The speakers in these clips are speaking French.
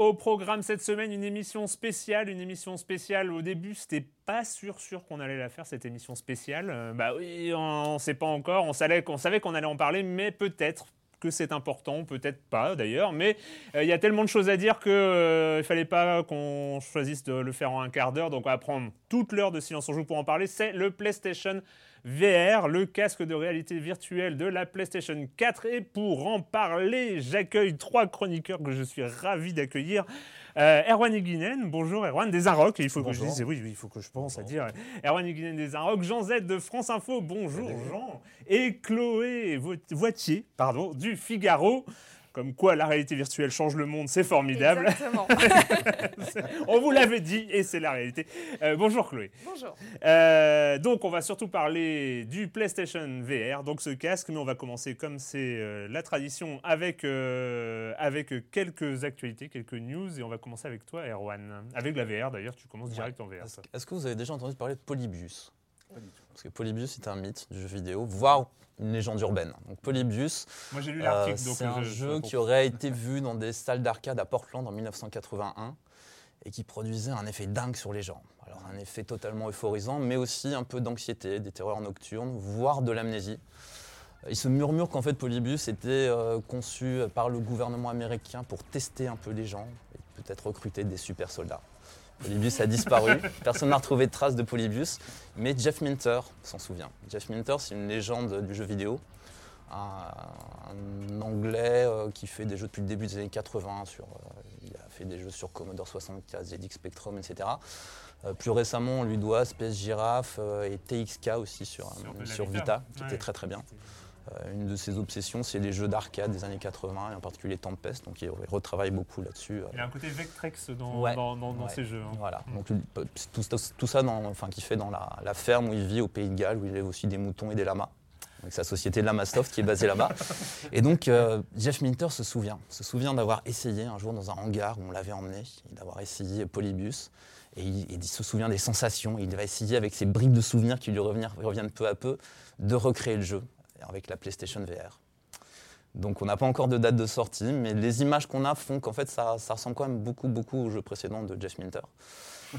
Au programme cette semaine, une émission spéciale. Une émission spéciale. Au début, c'était pas sûr, sûr qu'on allait la faire, cette émission spéciale. Euh, bah oui, on sait pas encore. On savait qu'on savait qu'on allait en parler, mais peut-être que c'est important, peut-être pas d'ailleurs, mais euh, il y a tellement de choses à dire qu'il euh, fallait pas qu'on choisisse de le faire en un quart d'heure, donc on va prendre toute l'heure de silence en joue pour en parler. C'est le PlayStation VR, le casque de réalité virtuelle de la PlayStation 4. Et pour en parler, j'accueille trois chroniqueurs que je suis ravi d'accueillir. Euh, Erwan Iguinen, bonjour Erwan des Inrocks, il faut que je dise, oui, il faut que je pense à dire. Erwan Iguinen des Inrocks, Jean Z de France Info, bonjour Jean, et Chloé Voitier, pardon, du Figaro. Comme quoi la réalité virtuelle change le monde, c'est formidable. Exactement. on vous l'avait dit et c'est la réalité. Euh, bonjour Chloé. Bonjour. Euh, donc on va surtout parler du PlayStation VR, donc ce casque, mais on va commencer comme c'est euh, la tradition avec, euh, avec quelques actualités, quelques news et on va commencer avec toi Erwan. Avec la VR d'ailleurs, tu commences direct en VR. Est-ce est-ce que vous avez déjà entendu parler de Polybius? Parce que Polybius est un mythe du jeu vidéo, voire une légende urbaine. Donc Polybius, Moi j'ai lu euh, c'est un je- jeu je- qui aurait été vu dans des salles d'arcade à Portland en 1981 et qui produisait un effet dingue sur les gens. Alors un effet totalement euphorisant, mais aussi un peu d'anxiété, des terreurs nocturnes, voire de l'amnésie. Il se murmure qu'en fait Polybius était euh, conçu par le gouvernement américain pour tester un peu les gens et peut-être recruter des super soldats. Polybius a disparu, personne n'a retrouvé de traces de Polybius, mais Jeff Minter s'en souvient. Jeff Minter, c'est une légende du jeu vidéo, un, un Anglais euh, qui fait des jeux depuis le début des années 80. Sur, euh, il a fait des jeux sur Commodore 64, ZX Spectrum, etc. Euh, plus récemment, on lui doit Space Giraffe et TXK aussi sur, Sur Vita. Vita, qui Ouais. était très très bien. Euh, une de ses obsessions, c'est les jeux d'arcade des années 80, et en particulier Tempest, donc il retravaille beaucoup là-dessus. euh, Il y a un côté Vectrex dans, Ouais. dans, dans- dans Ouais. ces jeux. hein. voilà, donc lui, tout, ça, enfin, qu'il fait dans la, la ferme où il vit au Pays de Galles, où il élève aussi des moutons et des lamas, avec sa société Lamasoft qui est basée là-bas. Et donc euh, Jeff Minter se souvient, se souvient d'avoir essayé un jour dans un hangar où on l'avait emmené, d'avoir essayé Polybius. Et il, se souvient des sensations. Il va essayer avec ses bribes de souvenirs qui lui reviennent, reviennent peu à peu de recréer le jeu avec la PlayStation VR. Donc on n'a pas encore de date de sortie, mais les images qu'on a font qu'en fait ça, ça ressemble quand même beaucoup beaucoup au jeu précédent de Jeff Minter.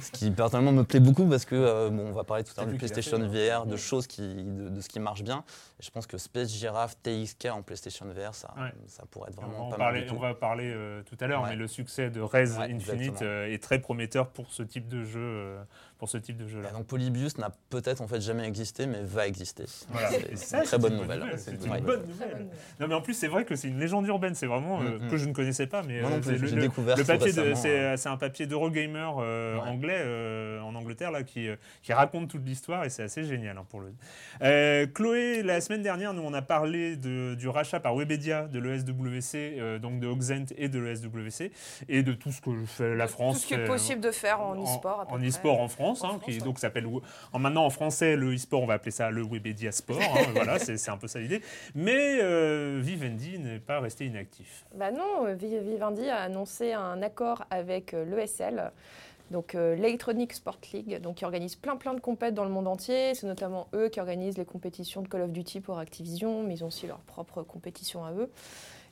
Ce qui personnellement me plaît beaucoup parce que euh, bon, on va parler tout à l'heure du PlayStation fait, VR, de choses qui, de, de ce qui marche bien. Et je pense que Space Giraffe, TXK en PlayStation VR, ça, Ouais. ça pourrait être On vraiment en pas parler, mal du on tout. va parler euh, tout à l'heure, Ouais. mais le succès de Ouais, Infinite euh, est très prometteur pour ce type de jeu, euh, pour ce type de jeu-là. Et donc Polybius n'a peut-être en fait jamais existé, mais va exister. Voilà. C'est- une très bonne nouvelle. C'est Ouais. une bonne nouvelle. Non, mais en plus, c'est vrai que c'est une légende urbaine. C'est vraiment euh, Mm, mm. que je ne connaissais pas. Mais Moi non euh, plus, le, découvert le papier, c'est hein. c'est un papier d'Eurogamer euh, Ouais. anglais euh, en Angleterre là, qui, euh, qui raconte toute l'histoire et c'est assez génial hein, pour le. Euh, Chloé, la semaine dernière, nous on a parlé de, du rachat par Webedia de l'ESWC, euh, donc de Oxent et de l'ESWC et de tout ce que fait la France. Tout ce qui est possible de faire en e-sport. En e-sport en France, Hein, qui donc s'appelle en maintenant en français le e-sport, on va appeler ça le Webedia Sport. hein, voilà, c'est un peu ça l'idée. Mais euh, Vivendi n'est pas resté inactif. Bah non, euh, Vi- Vivendi a annoncé un accord avec euh, l'ESL, donc euh, l'Electronic Sport League, donc qui organise plein plein de compètes dans le monde entier. C'est notamment eux qui organisent les compétitions de Call of Duty pour Activision, mais ils ont aussi leur propre compétition à eux.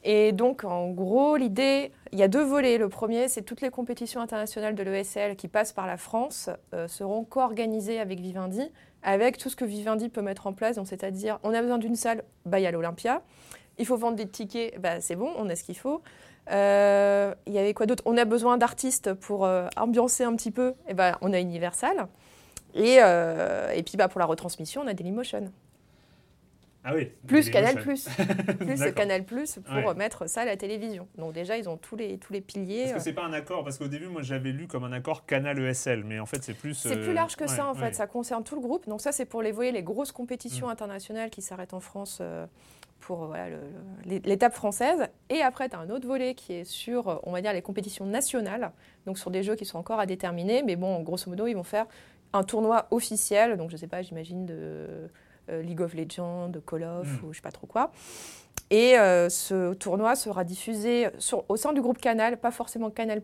Et donc, en gros, l'idée, il y a deux volets. Le premier, c'est toutes les compétitions internationales de l'ESL qui passent par la France euh, seront co-organisées avec Vivendi, avec tout ce que Vivendi peut mettre en place. C'est-à-dire, on a besoin d'une salle, bah, il y a l'Olympia. Il faut vendre des tickets, bah, c'est bon, on a ce qu'il faut. Euh, Il y avait quoi d'autre? On a besoin d'artistes pour euh, ambiancer un petit peu. Et ben, on a Universal. Et, et puis bah, pour la retransmission, on a Dailymotion. Ah oui. Plus. Canal Plus. Canal Plus pour Ouais. mettre ça à la télévision. Donc déjà, ils ont tous les, tous les piliers. Est-ce que c'est pas un accord Parce qu'au début, moi, j'avais lu comme un accord Canal ESL, mais en fait, c'est plus. C'est euh, plus large que ça ouais, en fait, ça concerne tout le groupe. Donc ça c'est pour les voyer les grosses compétitions Mm. internationales qui s'arrêtent en France euh, pour euh, voilà, l'étape française. Et après tu as un autre volet qui est sur, euh, on va dire, les compétitions nationales, donc sur des jeux qui sont encore à déterminer. Mais bon, grosso modo, ils vont faire un tournoi officiel, donc je sais pas, j'imagine de euh, League of Legends, Call of Mm. ou je sais pas trop quoi. Et euh, ce tournoi sera diffusé sur- au sein du groupe Canal, pas forcément Canal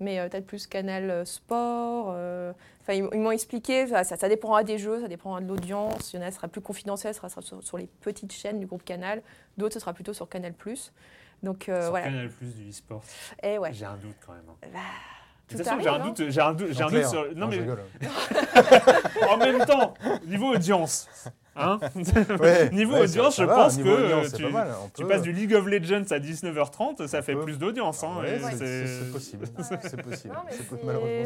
mais euh, peut-être plus Canal euh, Sport. euh, Enfin, ils, m'ont expliqué, ça, ça, ça dépendra des jeux, ça dépendra de l'audience. Il y en a, sera plus confidentiel, ce sera sur, sur les petites chaînes du groupe Canal. D'autres, ce sera plutôt sur Canal Donc euh, Sur voilà. Canal Plus du e-sport. Et ouais. J'ai un doute quand même. hein. Bah, De tout toute façon, j'ai un hein. doute, j'ai un doute, j'ai un doute sur. Non, mais en même temps, niveau audience. Hein Ouais, Niveau ouais, audience, je va, pense que audience, tu, pas mal, on tu peut- passes du League of Legends à 19h30, ça On fait peut. plus d'audience. Hein, Ouais, c'est- possible. C'est possible.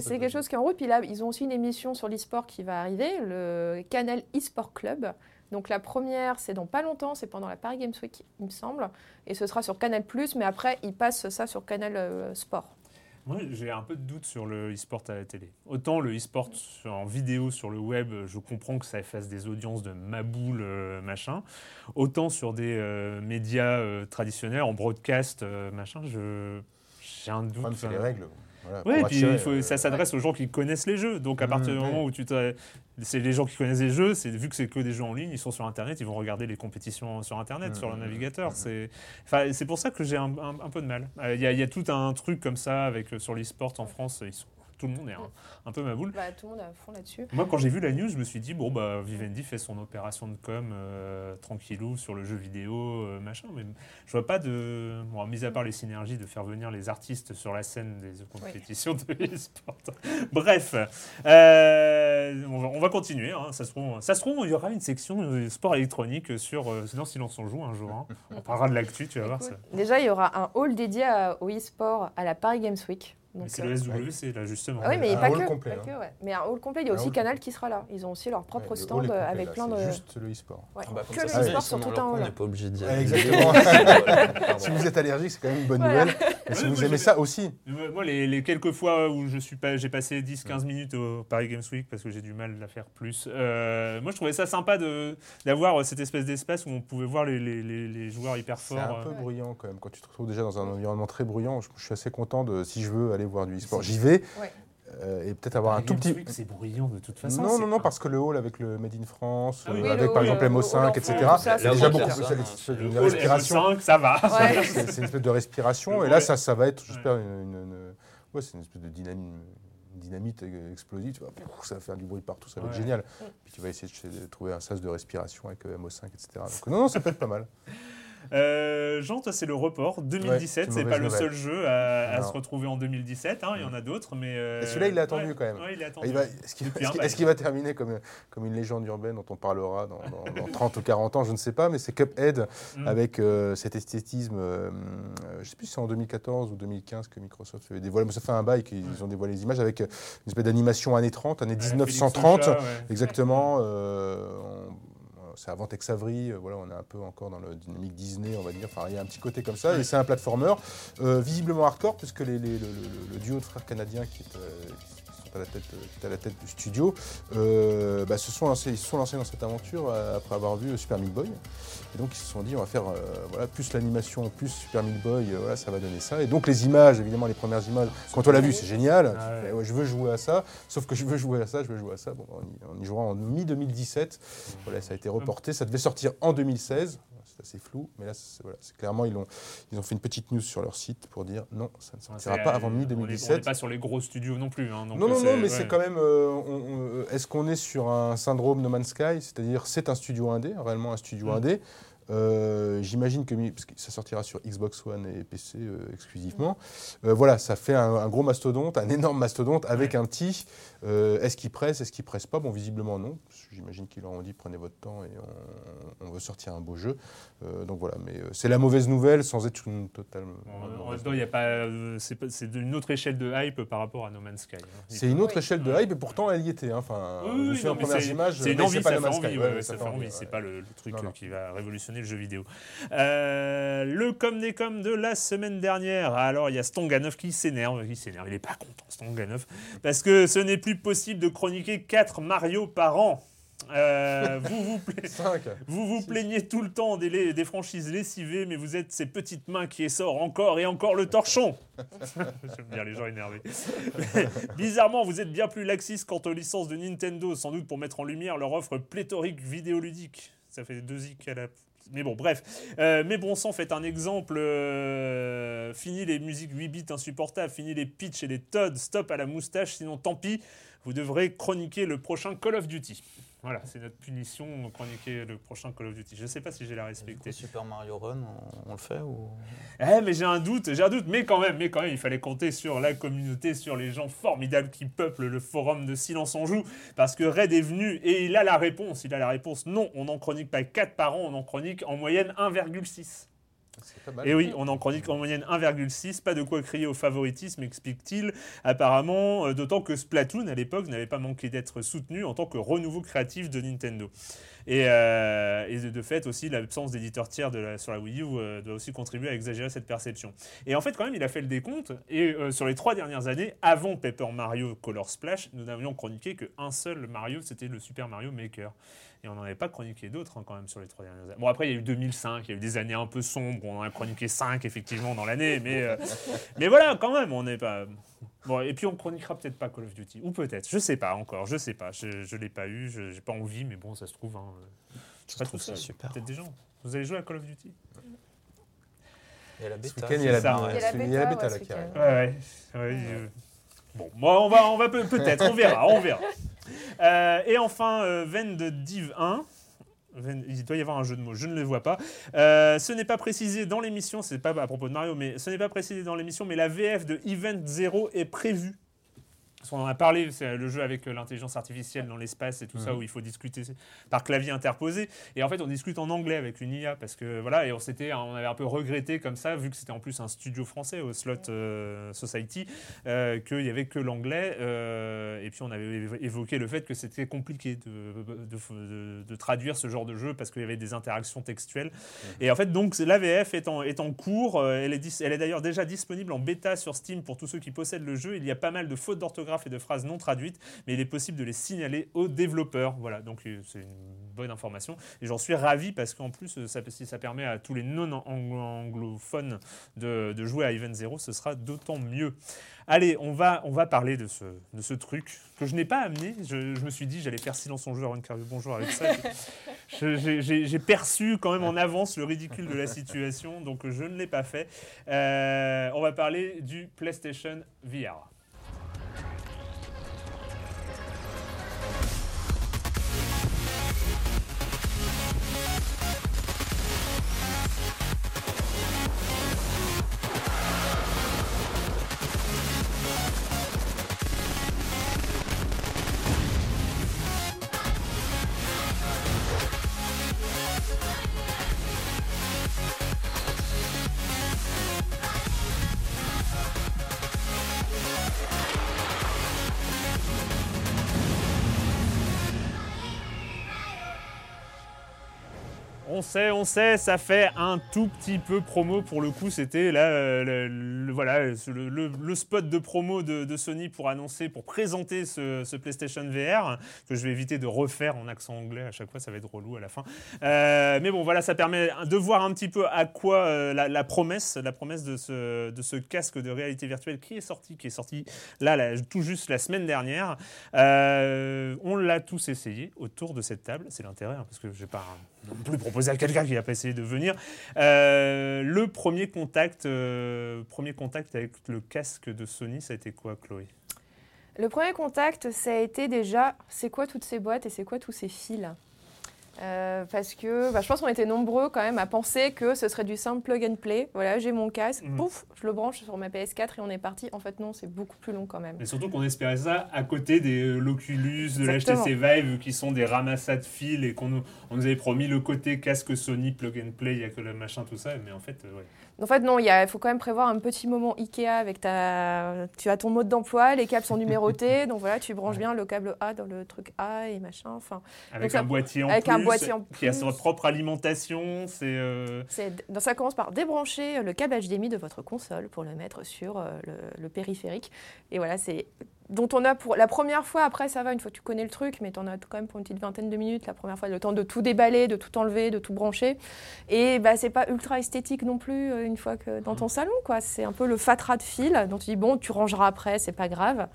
C'est- quelque chose qui est en route. Puis là, ils ont aussi une émission sur l'e-sport qui va arriver, le Canal eSport Club. Donc la première, c'est dans pas longtemps, c'est pendant la Paris Games Week, il me semble. Et ce sera sur Canal+, mais après, ils passent ça sur Canal euh, Sport. Moi, j'ai un peu de doute sur le e-sport à la télé. Autant le e-sport en vidéo sur le web, je comprends que ça fasse des audiences de maboule, euh, machin. Autant sur des euh, médias euh, traditionnels, en broadcast, euh, machin, je j'ai un doute. Enfin, c'est les règles. Voilà, Ouais, puis il faut- euh, ça s'adresse aux gens qui connaissent les jeux. Donc à Mhm, partir du moment où tu c'est les gens qui connaissent les jeux, c'est vu que c'est que des jeux en ligne, ils sont sur internet, ils vont regarder les compétitions sur internet, Mhm, sur leur mhm, navigateur. C'est c'est pour ça que j'ai un, un- un peu de mal. Euh, Il y, y a tout un truc comme ça avec euh, sur l'e-sport en France, ils sont- tout le monde est un, un peu maboule. Bah, tout le monde est à fond là-dessus. Moi, quand j'ai vu la news, je me suis dit, bon, bah, Vivendi fait son opération de com euh, tranquillou sur le jeu vidéo, euh, machin. Mais je vois pas de. Bon, mis à part les synergies de faire venir les artistes sur la scène des compétitions de e-sport. Bref, euh, on, va, on va continuer. hein. Ça, se trouve, ça se trouve, il y aura une section euh, sport électronique sur Dans Silence on joue un jour. hein. On parlera de l'actu, tu vas voir. ça. Déjà, il y aura un hall dédié à- au e-sport à la Paris Games Week. Mais Donc, c'est euh, le SWC, là, justement. Ah oui, mais Un pas hall que. complet, pas hein. que, ouais. Mais un hall complet, il y a Un aussi Canal qui sera là. Ils ont aussi leur propre ouais, le stand avec là, plein c'est de. Juste le e-sport. Ouais. Bah, que ça, le e-sport sur tout un on hall. n'est pas obligé d'y Ouais, aller. exactement. Si vous êtes allergique, c'est quand même une bonne Voilà. nouvelle. Mais si Ouais, vous moi, aimez ça aussi, Moi, les, les quelques fois où je suis pas, j'ai passé 10-15 minutes au Paris Games Week parce que j'ai du mal à faire plus. euh, moi, je trouvais ça sympa de d'avoir cette espèce d'espace où on pouvait voir les, joueurs hyper c'est forts. un peu euh. bruyant quand même. Quand tu te retrouves déjà dans un environnement très bruyant, je suis assez content de, si je veux aller voir du e-sport, j'y vais. Ouais. euh, et peut-être avoir un Paris tout petit. C'est bruyant de toute façon. Non, non, non, un- parce que le hall avec le Made in France, Ah oui, euh, avec par hall, exemple euh, M5, hall etc. c'est déjà beaucoup. C'est une respiration. M5, ça va. Ouais. c'est une espèce de respiration. Le Et là, ça, ça va être, j'espère, une, une- une- ouais, c'est une espèce de dynamique, dynamite explosive. Tu vois, ça va faire du bruit partout, ça va être génial. Puis tu vas essayer de, de trouver un sas de respiration avec euh, MO5, etc. Donc, non, non, ça peut être pas mal. Euh, Jean, toi, c'est le report. 2017, Ouais, c'est pas le seul jeu à, se retrouver en 2017. hein, Il y en a d'autres, mais. euh, celui-là, il est attendu ouais, quand même. ouais, il est attendu. Il va- Est-ce qu'il va terminer comme, comme une légende urbaine dont on parlera dans, dans- dans 30 ou 40 ans Je ne sais pas, mais c'est Cuphead Mm. avec euh, cet esthétisme. euh, je ne sais plus si c'est en 2014 ou 2015 que Microsoft avait dévoilé, mais ça fait un bail qu'ils ont dévoilé les images avec une espèce d'animation années 30, années Ouais, 1930. Félix Soucha, ouais. Exactement. on- c'est avant Tex Avery, euh, voilà, on est un peu encore dans le dynamique Disney, on va dire. Enfin, il y a un petit côté comme ça. Et c'est un platformer euh, visiblement hardcore, puisque le, le- duo de frères canadiens qui, est, euh, à la tête, qui est à la tête du studio, euh, bah, se sont lancés, ils se sont lancés dans cette aventure euh, après avoir vu Super Meat Boy. Et donc ils se sont dit on va faire euh, voilà, plus l'animation, plus Super Meat Boy, voilà, ça va donner ça. Et donc les images, évidemment les premières images, quand on l'a vu c'est génial, Ah ouais, je veux jouer à ça, sauf que je veux jouer à ça, je veux jouer à ça. Bon, on y, on y jouera en mi-2017, voilà, ça a été reporté, ça devait sortir en 2016. C'est assez flou, mais là, voilà, clairement, ils ont, ils ont fait une petite news sur leur site pour dire non, ça ne sortira pas avant on est- On n'est mi-2017. pas sur les gros studios non plus. hein, donc Non, non, non, mais ouais. c'est quand même. euh, on- on- Est-ce qu'on est sur un syndrome No Man's Sky C'est-à-dire, c'est un studio indé, réellement un studio Mm. indé. Euh, J'imagine que mi- parce que ça sortira sur Xbox One et PC euh, exclusivement. Euh, voilà, ça fait un, un gros mastodonte, un énorme mastodonte avec un petit. est-ce qu'il presse, est-ce qu'il presse pas? Bon, visiblement non. J'imagine qu'ils leur ont dit prenez votre temps et on, on veut sortir un beau jeu. Donc voilà, mais c'est la mauvaise nouvelle sans être une totale. En- même temps, il a pas, c'est d'une autre échelle de hype par rapport à No Man's Sky. hein. C'est une autre Oui. échelle de hype et pourtant elle y était. hein. Enfin, Oui, me oui, mais premières c'est- images. C'est une envie, pas ça No fait Man's envie, Sky. ouais, Ouais, ça fait envie. C'est ouais. pas le, le truc Non, non. qui va révolutionner le jeu vidéo. Euh, le comme des comme de la semaine dernière. Alors, il y a Stonganov qui s'énerve, qui s'énerve. Il est pas content, Stonganov, parce que ce n'est plus possible de chroniquer 4 Mario par an. Euh, vous vous pla- Cinq. vous vous plaignez tout le temps des, franchises lessivées, mais vous êtes ces petites mains qui essorent encore et encore le torchon. J'aime bien les gens énervés. Bizarrement, vous êtes bien plus laxiste quant aux licences de Nintendo, sans doute pour mettre en lumière leur offre pléthorique vidéoludique. Ça fait deux ic à la... Mais bon, bref. Euh, mais bon sang, faites un exemple. euh, fini les musiques 8 bits insupportables, fini les pitch et les Todd, stop à la moustache, sinon tant pis, vous devrez chroniquer le prochain Call of Duty. Voilà, c'est notre punition, chroniquer le prochain Call of Duty. Je ne sais pas si j'ai la Du coup, respecté. Super Mario Run, on, on le fait ou... Eh, mais j'ai un doute, j'ai un doute, mais quand même, mais quand même, il fallait compter sur la communauté, sur les gens formidables qui peuplent le forum de Silence on Joue, parce que Red est venu et il a la réponse. Il a la réponse. Non, on n'en chronique pas 4 par an, on en chronique en moyenne 1,6. Et oui, on en chronique en moyenne 1,6, pas de quoi crier au favoritisme, explique-t-il. Apparemment, euh, d'autant que Splatoon, à l'époque, n'avait pas manqué d'être soutenu en tant que renouveau créatif de Nintendo. Et, euh, et de, fait, aussi, l'absence d'éditeurs tiers sur la Wii U euh, doit aussi contribuer à exagérer cette perception. Et en fait, quand même, il a fait le décompte. Et euh, sur les trois dernières années, avant Paper Mario Color Splash, nous n'avions chroniqué qu'un seul Mario, c'était le Super Mario Maker. Et on n'en avait pas chroniqué d'autres hein, quand même sur les trois dernières années. Bon, après, il y a eu 2005, il y a eu des années un peu sombres, on en a chroniqué 5 effectivement dans l'année, mais, mais voilà, quand même, on n'est pas. Bon, et puis on chroniquera peut-être pas Call of Duty, ou peut-être, je sais pas encore, je sais pas, je, je l'ai pas eu, je j'ai pas envie, mais bon, ça se trouve. Hein, je suis Ça pas trouve, tout c'est super. Peut-être des gens. Vous allez jouer à Call of Duty? Il y a la bêta. il y a la ça, bêta, Il y a la bêta, là qui arrive. Ouais, ouais. ouais, euh, Bon, moi, on va, on va peut- peut-être, on verra, on verra. Euh, et enfin, euh, Venn de Div 1. Il doit y avoir un jeu de mots, je ne le vois pas. Euh, ce n'est pas précisé dans l'émission, c'est pas à propos de Mario, mais ce n'est pas précisé dans l'émission, mais la VF de Event 0 est prévue. Parce qu'on en a parlé, c'est le jeu avec l'intelligence artificielle dans l'espace et tout ça, où il faut discuter par clavier interposé. Et en fait, on discute en anglais avec une IA, parce que voilà, et on, s'était, on avait un peu regretté comme ça, vu que c'était en plus un studio français au Slot euh, Society, euh, qu'il n'y avait que l'anglais. euh, et puis on avait évo- évoqué le fait que c'était compliqué de, de- de- de traduire ce genre de jeu parce qu'il y avait des interactions textuelles. Et en fait, donc l'AVF est en, est en cours. Elle est, dis- elle est d'ailleurs déjà disponible en bêta sur Steam pour tous ceux qui possèdent le jeu. Il y a pas mal de fautes d'orthographe et de phrases non traduites, mais il est possible de les signaler aux développeurs. Voilà, donc euh, c'est une bonne information. Et j'en suis ravi parce qu'en plus, euh, ça, si ça permet à tous les non-anglophones de, de jouer à Event Zero, ce sera d'autant mieux. Allez, on va, on va parler de ce, de ce truc que je n'ai pas amené. Je, je me suis dit, j'allais faire silence en de faire le bonjour avec ça. J'ai perçu quand même en avance le ridicule de la situation, donc je ne l'ai pas fait. Euh, on va parler du PlayStation VR. On sait, ça fait un tout petit peu promo pour le coup. C'était là, euh, le, voilà, le, spot de promo de, de Sony pour annoncer, pour présenter ce, PlayStation VR que je vais éviter de refaire en accent anglais à chaque fois, ça va être relou à la fin. Euh, mais bon, voilà, ça permet de voir un petit peu à quoi euh, la, promesse, la promesse de ce, casque de réalité virtuelle qui est sorti, qui est sorti là, tout juste la semaine dernière. On l'a tous essayé autour de cette table. C'est l'intérêt, hein, parce que je vais pas non plus proposer à quelqu'un qui n'a pas essayé de venir. Euh, le premier contact, euh, premier contact avec le casque de Sony, ça a été quoi, Chloé? Le premier contact, ça a été déjà, c'est quoi toutes ces boîtes et c'est quoi tous ces fils? Euh, parce que bah, je pense qu'on était nombreux quand même à penser que ce serait du simple plug and play. Voilà, j'ai mon casque, Mhm. pouf, je le branche sur ma PS4 et on est parti. En fait, non, c'est beaucoup plus long quand même. Mais surtout qu'on espérait ça à côté des euh, l'Oculus, de l'HTC Vive, qui sont des ramassas de fils et qu'on nous, on nous avait promis le côté casque Sony, plug and play, il y a que le machin, tout ça. Mais en fait, euh, ouais. En fait, non, il faut quand même prévoir un petit moment Ikea avec ta. Tu as ton mode d'emploi, les câbles sont numérotés, donc voilà, tu branches bien le câble A dans le truc A et machin. Enfin, avec un boîtier en avec plus, un boîtier en qui a sa plus. propre alimentation. C'est euh, donc ça commence par débrancher le câble HDMI de votre console pour le mettre sur euh, le, le périphérique. Et voilà, c'est dont on a pour la première fois. Après, ça va une fois que tu connais le truc, mais tu en as quand même pour une petite vingtaine de minutes la première fois, le temps de tout déballer, de tout enlever, de tout brancher. Et bah, c'est pas ultra esthétique non plus euh, une fois que dans ton salon, quoi. C'est un peu le fatras de fil dont tu dis bon, tu rangeras après, c'est pas grave.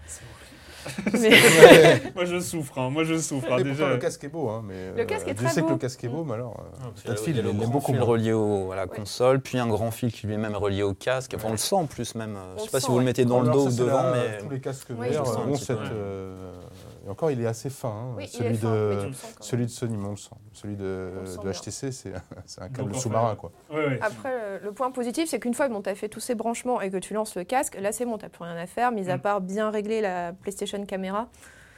Mais- moi je souffre, hein, moi je souffre hein, déjà. pourtant, le casque est beau. Hein, mais, Le casque est je très sais que beau. le casque est beau, mais alors. euh, Puis tas de il y a fil, le il aime grand beaucoup fil relié au- à la console, puis un grand fil qui lui-même est relié au casque. Enfin, on le sent en plus même. On Je sais le pas si vous le mettez dans le dos ça, ou devant, la- mais Tous les casques ont cette. Et encore, il est assez fin. hein, Oui, il celui, fin, de, celui de Sony, on le sent. Celui de, On le sent de. HTC, c'est un câble sous-marin. quoi. Ouais, ouais. Après, le, point positif, c'est qu'une fois que tu as fait tous ces branchements et que tu lances le casque, là c'est bon, tu plus rien à faire, mis à Mm. part bien régler la PlayStation Caméra.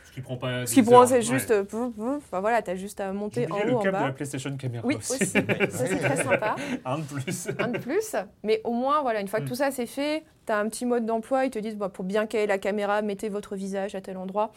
Ce qui prend pas. Ce qui heures, c'est ouais. juste. pouf, Enfin voilà, tu as juste à monter en haut, le en câble de bas. la PlayStation Caméra Oui, aussi. aussi. Ça, c'est très sympa. un de plus. Un de plus. Mais au moins, voilà, une fois que Mm. tout ça c'est fait, tu as un petit mode d'emploi. Ils te disent, bah, pour bien caler la caméra, mettez votre visage à tel endroit.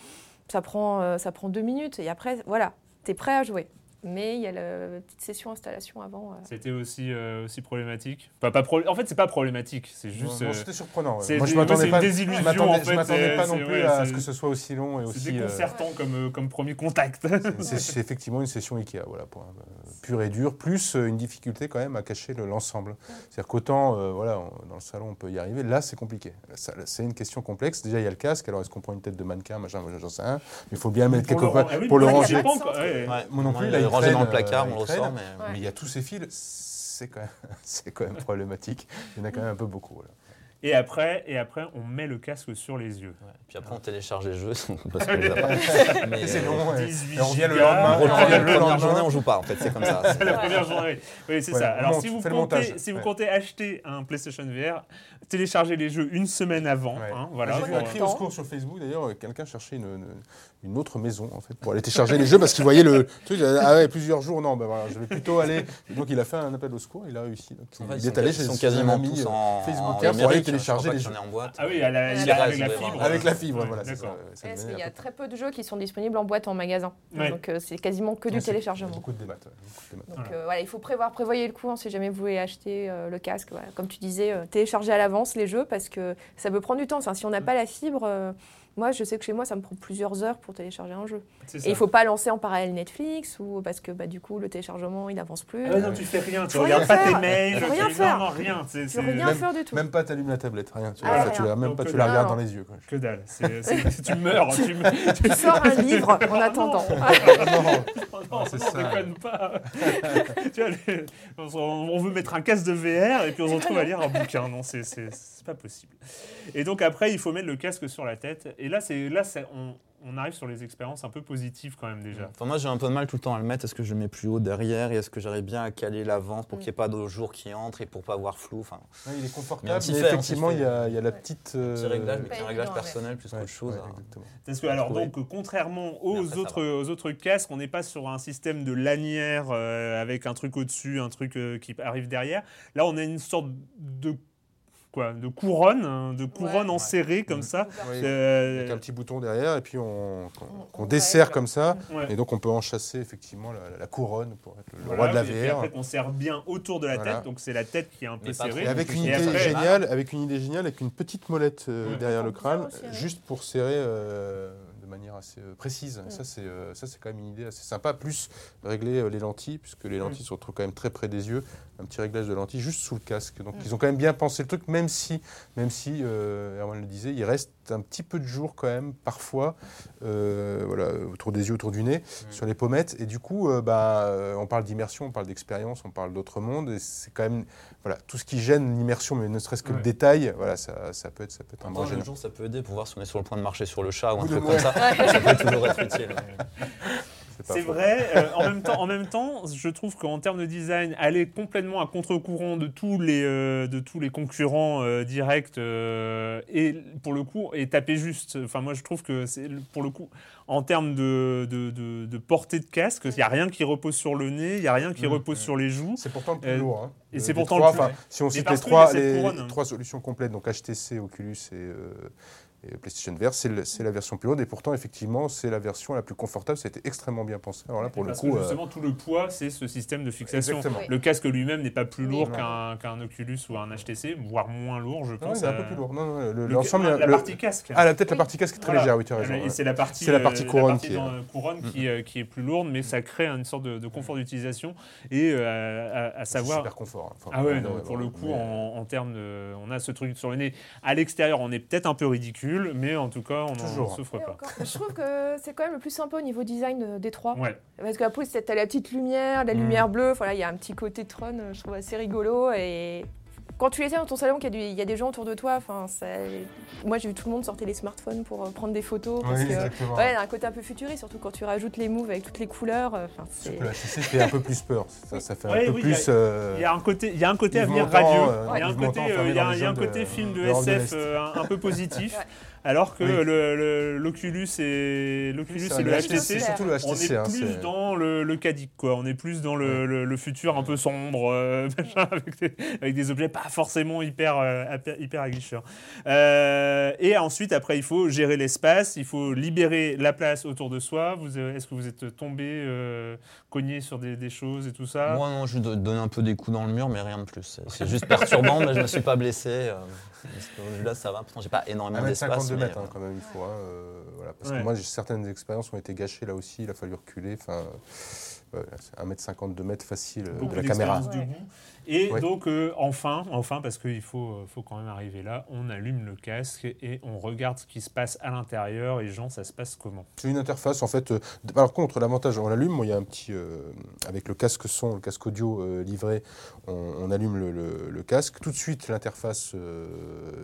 Ça prend, euh, ça prend deux minutes. Et après, voilà, tu es prêt à jouer. Mais il y a la petite session installation avant. euh. C'était aussi, euh, aussi problématique. Enfin, pas pro- En fait, c'est pas problématique, c'est juste. Non, euh, C'était surprenant. ouais. c'est- Moi, je m'attendais pas. une désillusion, je m'attendais- je pas non plus ouais, à ce que ce soit aussi long et c'est aussi. euh, déconcertant comme, comme premier contact. C'est effectivement une session Ikea, voilà, pour, euh, pure et dure, plus une difficulté quand même à cacher le- l'ensemble. C'est-à-dire qu'autant, euh, voilà, on- dans le salon, on peut y arriver, là, c'est compliqué. C'est une question complexe. Déjà, il y a le casque, alors est-ce qu'on prend une tête de mannequin, machin, j'en sais rien, mais il faut bien le mettre quelque part pour le ranger. Moi non plus, là, rangé dans le traîne, placard, euh, on il le traîne. sort, mais. Ouais. Mais il y a tous ces fils, c'est quand, même- c'est quand même problématique. Il y en a quand même un peu beaucoup. voilà. Et après, et après, on met le casque sur les yeux. Ouais. Puis après, on télécharge les jeux parce les. Mais, c'est euh, long, ouais. 18 Et on revient le lendemain. on revient le première lendemain. journée, on joue pas en fait, c'est comme ça. C'est la première journée. Oui, c'est ça. Alors, monte, si vous, fais le comptez, montage. si vous Ouais. comptez acheter un PlayStation VR, téléchargez les jeux une semaine avant. Ouais. hein, voilà, J'ai vu un cri euh, au secours sur Facebook d'ailleurs, euh, quelqu'un cherchait une, une- une autre maison en fait pour aller télécharger les jeux parce qu'il voyait le truc. Ah ouais, plusieurs jours, non, ben voilà, je vais plutôt aller. Donc il a fait un appel au secours, il a réussi. Donc, En fait, il ils est allé ils chez sont son quasiment ami, tous euh, en, Facebooker en pour aller Amérique, télécharger les jeux. en boîte. Ah oui, à la, Il reste, avec la fibre. Avec la fibre, Ouais, voilà. parce qu'il y a très peu de jeux qui sont disponibles en boîte en magasin. Donc c'est quasiment que du téléchargement. Beaucoup de démat. Donc voilà, il faut prévoir, prévoyez le coup hein, si jamais vous voulez acheter le casque. Comme tu disais, télécharger à les jeux parce que ça peut prendre du temps. Enfin, si on n'a pas la fibre, euh, moi je sais que chez moi ça me prend plusieurs heures pour télécharger un jeu. C'est Et ça. il faut pas lancer en parallèle Netflix ou parce que bah, du coup le téléchargement il avance plus. Ah ouais, non, tu fais rien, tu Faut regardes pas tes mails, Faut rien tu- faire. Non, rien. c'est- tu c'est- rien Même- faire du tout. Même pas t'allumes la tablette, rien. Tu, Ah, rien. tu la, même Donc, pas, euh, tu la non, regardes non. dans les yeux. Quoi. Que dalle. c'est- c'est- tu meurs. Tu, tu Tu sors un livre en attendant. Oh non, c'est non, ça. déconne pas. tu vois, les- on, veut mettre un casque de VR et puis on se retrouve à lire un bouquin. Non, c'est c'est- c'est pas possible. Et donc après, il faut mettre le casque sur la tête. Et là, c'est là, on, on arrive sur les expériences un peu positives quand même déjà. Enfin, moi, j'ai un peu de mal tout le temps à le mettre. Est-ce que je le mets plus haut derrière et est-ce que j'arrive bien à caler l'avant pour qu'il n'y ait pas de jour qui entre et pour pas avoir flou enfin, Ouais, il est Mais confortable, on mais, fait, on s'y effectivement, il y, a, il y a la petite. Un euh, petit réglage, mais Pas qui est un réglage personnel plus ouais, qu'autre chose. ouais, hein. exactement. Parce que, alors, trouver. donc, contrairement Mais aux autres, aux autres casques, on n'est pas sur un système de lanière euh, avec un truc au-dessus, un truc euh, qui arrive derrière. Là, on a une sorte de quoi, de couronne, hein, de couronne Ouais. en serré comme ça. Oui, Euh, Avec un petit bouton derrière et puis on, On- on dessert comme ça. ouais. Et donc on peut enchasser effectivement la, la couronne pour être le Voilà, roi de la et VR. après qu'on serre bien autour de la Voilà. tête, donc c'est la tête qui est un peu serrée. Et avec une Et idée après- géniale, avec une idée géniale, avec une petite molette euh, Ouais. derrière le crâne, juste pour serrer euh, de manière assez euh, précise. Ça c'est euh, ça c'est quand même une idée assez sympa. Plus régler euh, les lentilles, puisque les lentilles se retrouvent quand même très près des yeux. Un petit réglage de lentilles juste sous le casque. Donc ils ont quand même bien pensé le truc, même si, même si Erwan le disait, il reste un petit peu de jour quand même parfois, euh, voilà, autour des yeux, autour du nez, sur les pommettes. Et du coup, euh, bah, euh, on parle d'immersion, on parle d'expérience, on parle d'autre monde. Et c'est quand même voilà, tout ce qui gêne l'immersion, mais ne serait-ce que Ouais. le détail, voilà, ça, ça peut être, ça peut être un En même temps, gênant. jour, ça peut aider pour voir si on est sur le point de marcher sur le chat ou un truc comme ça. ça peut toujours être utile. C'est vrai. euh, en, même temps, en même temps, je trouve qu'en termes de design, aller complètement à contre-courant de tous les euh, de tous les concurrents euh, directs euh, et pour le coup et taper juste. Enfin, moi, je trouve que c'est pour le coup en termes de, de, de- de portée de casque, il n'y a rien qui repose sur le nez, il n'y a rien qui Mmh. repose sur les joues. C'est pourtant le plus Euh, lourd. hein. et c'est pourtant trois, le plus- Si on cite les trois, les, couronne. les trois solutions complètes, donc HTC, Oculus et, euh, et PlayStation VR, c'est la version plus lourde. Et pourtant, effectivement, c'est la version la plus confortable. C'était extrêmement bien pensé. Alors là, pour le Parce coup, que euh, justement, tout le poids, c'est ce système de fixation. Exactement. Le casque lui-même n'est pas plus lourd Non. qu'un qu'un Oculus ou un HTC, voire moins lourd, je non, pense. il est un peu euh, plus lourd. Non, non, le- le- l'ensemble, la le- partie casque. Ah, peut-être la partie casque est très Voilà. légère, oui, tu as raison. Et ouais. c'est la partie, C'est la euh, partie couronne qui est- dans- couronne qui, euh, qui est plus lourde, mais ça crée une sorte de, de confort d'utilisation et euh, à, à savoir. super confort. hein. Enfin, Ah ouais, non, pour le coup, euh, en, en termes de, on a ce truc sur le nez. À l'extérieur, on est peut-être un peu ridicule, mais en tout cas, on n'en souffre pas. encore, je trouve que c'est quand même le plus sympa au niveau design de- des trois. Ouais. Parce qu'après, c'est- t'as la petite lumière, la Mm. lumière bleue. Voilà, il y a un petit côté Tron, euh, je trouve assez rigolo. Et quand tu les sais dans ton salon, qu'il y, a du- il y a des gens autour de toi, enfin, moi j'ai vu tout le monde sortir les smartphones pour euh, prendre des photos. Parce Oui, que, exactement. ouais, il y a un côté un peu futuriste, surtout quand tu rajoutes les moves avec toutes les couleurs. euh. Surtout la HTC fait un peu plus peur. Ça, ça fait un Ouais, peu oui, il y a- plus. euh, Il y a un côté, il y a un côté Yves avenir radieux. il y a un côté, il y a, un- film de SF euh, un, un peu positif, Ouais. Alors que Oui. le- le- l'Oculus et l'Oculus et le HTC, C'est surtout le on est hein, plus c'est- dans le, le cadique, quoi. On est plus dans le, le- le futur un peu sombre, euh, avec, des, avec des objets pas forcément hyper, euh, hyper, aguicheurs. Euh, et ensuite, après, il faut gérer l'espace, il faut libérer la place autour de soi. Vous, euh, Est-ce que vous êtes tombé, euh, cogné sur des, des choses et tout ça? Moi, non, je donne un peu des coups dans le mur, mais rien de plus. C'est- juste perturbant, mais je me suis pas blessé. Euh, Là, ça va. Pourtant, j'ai pas énormément 1m52 d'espace. mais, mètres euh, hein, quand même, il faut. hein, euh, voilà, parce Ouais. que moi, j'ai- certaines expériences ont été gâchées là aussi, il a fallu reculer. Enfin, ouais, c'est 1m52 mètres facile euh, de la caméra. Ouais. Et Ouais. donc, euh, enfin, enfin, parce qu'il faut, euh, faut quand même arriver là, on allume le casque et on regarde ce qui se passe à l'intérieur. Et Jean, ça se passe comment? C'est une interface en fait. euh, par contre, l'avantage, on l'allume. Il y a un petit euh, avec le casque son, le casque audio euh, livré, on, on allume le, le- le casque. Tout de suite, l'interface euh,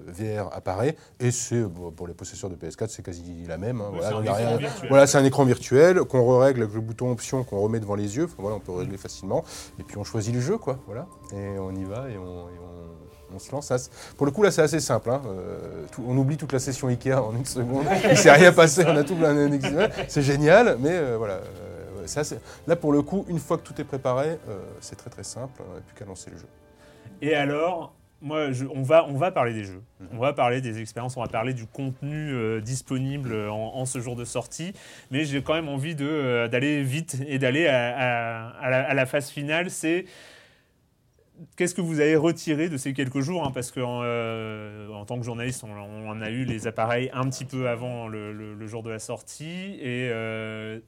VR apparaît et c'est euh, bon, pour les possesseurs de PS4, c'est quasi la même. hein, voilà, c'est un écran rien- virtuel. Voilà, c'est un écran virtuel qu'on règle avec le bouton option qu'on remet devant les yeux. Voilà, on peut régler facilement. Et puis on choisit le jeu, quoi. Voilà, et on y va et on, et on- on se lance. Pour le coup, là, c'est assez simple. hein. Euh, tout- on oublie toute la session Ikea en une seconde. Il s'est rien passé. On a tout plein. C'est génial, mais euh, voilà. euh, là, pour le coup, une fois que tout est préparé, c'est très très simple. On n'a plus qu'à lancer le jeu. Et alors, moi, je- on, va, on va parler des jeux, Mhm. on va parler des expériences, on va parler du contenu euh, disponible en, en ce jour de sortie, mais j'ai quand même envie euh, d'aller vite et d'aller à, à- à la, à la phase finale. C'est qu'est-ce que vous avez retiré de ces quelques jours hein, Parce qu'en en tant que journaliste, on, a eu les appareils un petit peu avant le jour de la sortie et euh,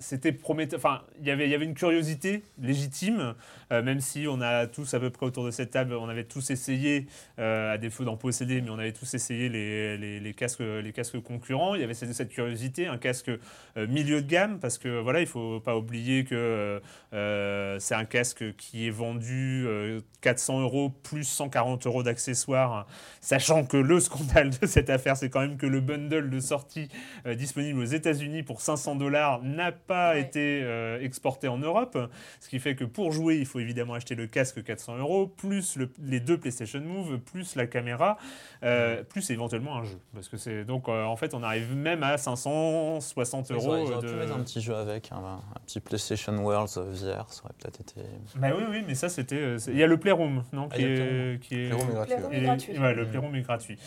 c'était prometteur. Enfin, il y avait- il y avait une curiosité légitime, euh, même si on a tous à peu près autour de cette table, on avait tous essayé, euh, à défaut d'en posséder, mais on avait tous essayé les, les- casques, les casques concurrents. Il y avait cette, cette curiosité, un casque euh, milieu de gamme, parce que voilà, il faut pas oublier que c'est un casque qui est vendu euh, 400 euros plus 140 euros d'accessoires, sachant que le scandale de cette affaire, c'est quand même que le bundle de sortie disponible aux États-Unis pour 500 dollars n'a pas Ouais. été euh, exporté en Europe, ce qui fait que pour jouer, il faut évidemment acheter le casque 400 euros, plus le- les deux PlayStation Move, plus la caméra, euh, plus éventuellement un jeu. Parce que c'est donc euh, en fait, on arrive même à 560 Ils euros. ils auraient de- pu mettre un petit jeu avec, un, un petit PlayStation Worlds euh, VR, ça aurait peut-être été. Bah oui, oui, mais ça c'était. euh, Il y a le Playroom, non, Ah, qui, est, Playroom. qui est. Playroom est gratuit, Playroom ouais. est Et- gratuit. ouais, le Playroom est gratuit.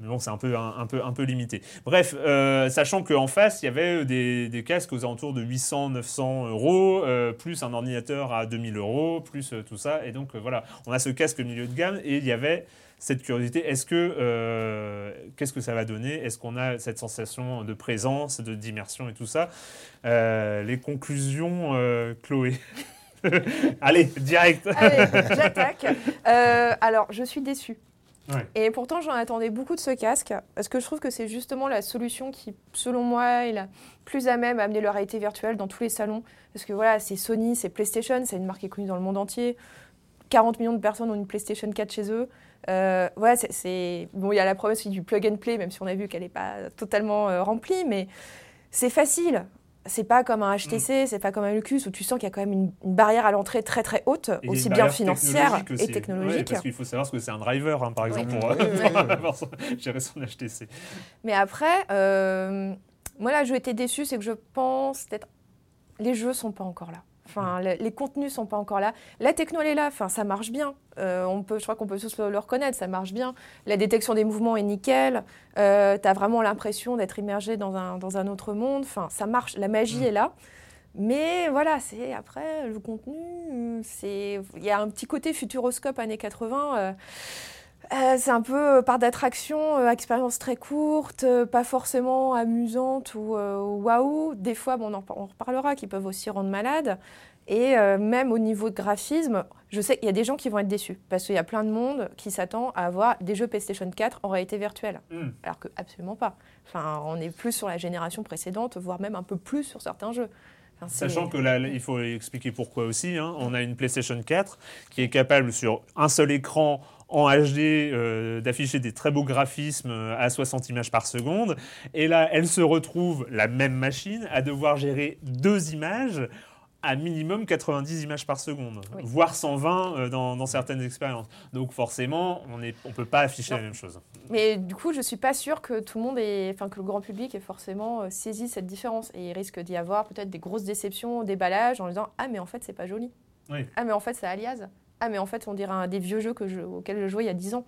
Mais bon, c'est un peu, un, un peu, un peu limité. Bref, euh, sachant qu'en face, il y avait des, des casques aux alentours de 800, 900 euros, euh, plus un ordinateur à 2000 euros, plus euh, tout ça. Et donc, euh, voilà, on a ce casque milieu de gamme et il y avait cette curiosité. Est-ce que, qu'est-ce que ça va donner? Est-ce qu'on a cette sensation de présence, de d'immersion et tout ça? Les conclusions, Chloé. Allez, direct. J'attaque. Alors, je suis déçue. Et pourtant, j'en attendais beaucoup de ce casque, parce que je trouve que c'est justement la solution qui, selon moi, est la plus à même à amener la réalité virtuelle dans tous les salons. Parce que voilà, c'est Sony, c'est PlayStation, c'est une marque qui est connue dans le monde entier. 40 millions de personnes ont une PlayStation 4 chez eux. Euh, voilà, c'est- c'est bon. Il y a la promesse du plug and play, même si on a vu qu'elle n'est pas totalement euh, remplie, mais c'est facile. C'est pas comme un HTC, c'est pas comme un Lucus où tu sens qu'il y a quand même une, une barrière à l'entrée très très haute, Et aussi bien financière technologique et technologique. Ouais, parce qu'il faut savoir ce que c'est un driver, hein, par Oui. exemple, pour, Oui, son- gérer son HTC. Mais après, euh, moi là, je été déçue, c'est que je pense peut-être les jeux sont pas encore là. Enfin, le- les contenus sont pas encore là. La techno, elle est là. Enfin, ça marche bien. Euh, on peut, je crois qu'on peut tous le, le reconnaître. Ça marche bien. La détection des mouvements est nickel. Euh, tu as vraiment l'impression d'être immergé dans un, dans un autre monde. Enfin, ça marche. La magie Mm. est là. Mais voilà, c'est après le contenu. euh, C'est il y a un petit côté futuroscope années 80. euh, euh, c'est un peu euh, part d'attraction, euh, expérience très courte, euh, pas forcément amusante ou waouh. Des fois, bon, on en, on reparlera, qui peuvent aussi rendre malade. Et même au niveau de graphisme, je sais qu'il y a des gens qui vont être déçus parce qu'il y a plein de monde qui s'attend à avoir des jeux PlayStation 4 en réalité virtuelle. Hmm. Alors que absolument pas. Enfin, on est plus sur la génération précédente, voire même un peu plus sur certains jeux. Enfin, Sachant que là, là, il faut expliquer pourquoi aussi. hein. On a une PlayStation 4 qui est capable sur un seul écran en HD euh, d'afficher des très beaux graphismes euh, à 60 images par seconde. Et là, elle se retrouve, la même machine, à devoir gérer deux images à minimum 90 images par seconde, Oui. voire 120 euh, dans, dans certaines expériences. Donc forcément, on ne on peut pas afficher Non. la même chose. Mais du coup, je suis pas sûre que tout le monde est, enfin que le grand public ait forcément saisi cette différence. Et il risque d'y avoir peut-être des grosses déceptions au déballage en disant ah mais en fait c'est pas joli. Oui. Ah mais en fait c'est alias. Ah mais en fait on dirait des vieux jeux que je, auxquels je jouais il y a 10 ans.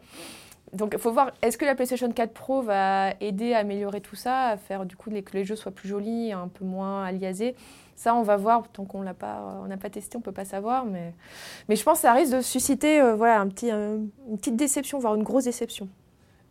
Donc il faut voir est-ce que la PlayStation 4 Pro va aider à améliorer tout ça, à faire du coup que les jeux soient plus jolis, un peu moins aliasés? Ça on va voir tant qu'on l'a pas, on n'a pas testé, on peut pas savoir. Mais mais je pense que ça risque de susciter euh, euh, une petite déception, voire une grosse déception.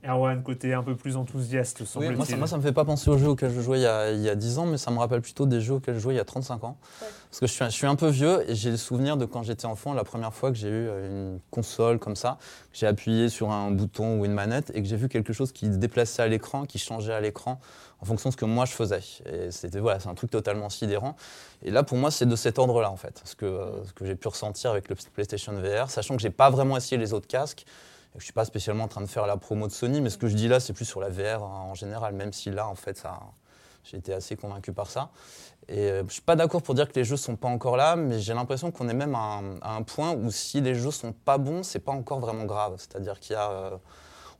Erwan, côté un peu plus enthousiaste, Oui, semble-t-il. moi, ça, moi, ça me fait pas penser aux jeux auxquels je jouais il y, a, il y a 10 ans, mais ça me rappelle plutôt des jeux auxquels je jouais il y a 35 ans. Ouais. Parce que je suis, je suis un peu vieux et j'ai le souvenir de quand j'étais enfant, la première fois que j'ai eu euh, une console comme ça, que j'ai appuyé sur un bouton ou une manette et que j'ai vu quelque chose qui se déplaçait à l'écran, qui changeait à l'écran en fonction de ce que moi je faisais. Et c'était voilà, c'est un truc totalement sidérant. Et là, pour moi, c'est de cet ordre-là en fait, ce que, euh, ce que j'ai pu ressentir avec le PlayStation VR, sachant que j'ai pas vraiment essayé les autres casques. Je suis pas spécialement en train de faire la promo de Sony, mais ce que je dis là, c'est plus sur la VR en général, même si là, en fait, j'ai été assez convaincu par ça. Et euh, je suis pas d'accord pour dire que les jeux sont pas encore là, mais j'ai l'impression qu'on est même à un, point où si les jeux sont pas bons, c'est pas encore vraiment grave. C'est-à-dire qu'il y a, euh,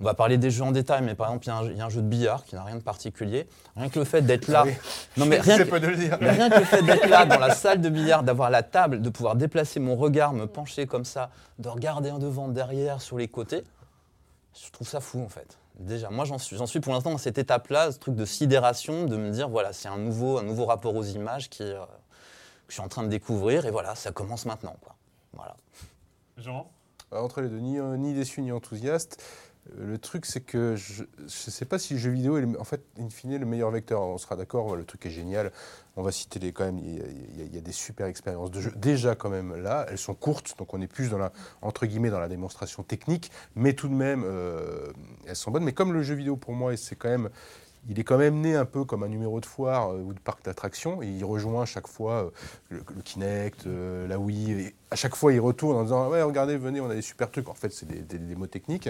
on va parler des jeux en détail, mais par exemple, il y a un jeu- il y, a un jeu de billard qui n'a rien de particulier. Rien que le fait d'être là, Ah oui. non mais rien que, pas de le dire. mais rien que le fait d'être là dans la salle de billard, d'avoir la table, de pouvoir déplacer mon regard, me pencher comme ça, de regarder en devant, derrière, sur les côtés, je trouve ça fou en fait. Déjà, moi j'en suis, j'en suis pour l'instant dans cette étape-là, ce truc de sidération, de me dire voilà, c'est un nouveau, un nouveau rapport aux images qui, euh, que je suis en train de découvrir et voilà, ça commence maintenant. Quoi. Voilà. Jean? Alors, entre les deux, ni, euh, ni déçu ni enthousiaste. Le truc, c'est que je ne sais pas si le jeu vidéo est, le- en fait, in fine, le meilleur vecteur. On sera d'accord, le truc est génial. On va citer les, quand même, il y, a- des super expériences de jeu. Déjà, quand même, là, elles sont courtes, donc on est plus dans la, entre guillemets, dans la démonstration technique, mais tout de même, euh, elles sont bonnes. Mais comme le jeu vidéo, pour moi, c'est quand même. Il est quand même né un peu comme un numéro de foire euh, ou de parc d'attractions. Il rejoint chaque fois euh, le, Kinect, la Wii, à chaque fois, ils retournent en disant Ouais, regardez, venez, on a des super trucs. En fait, c'est des, des- des mots techniques.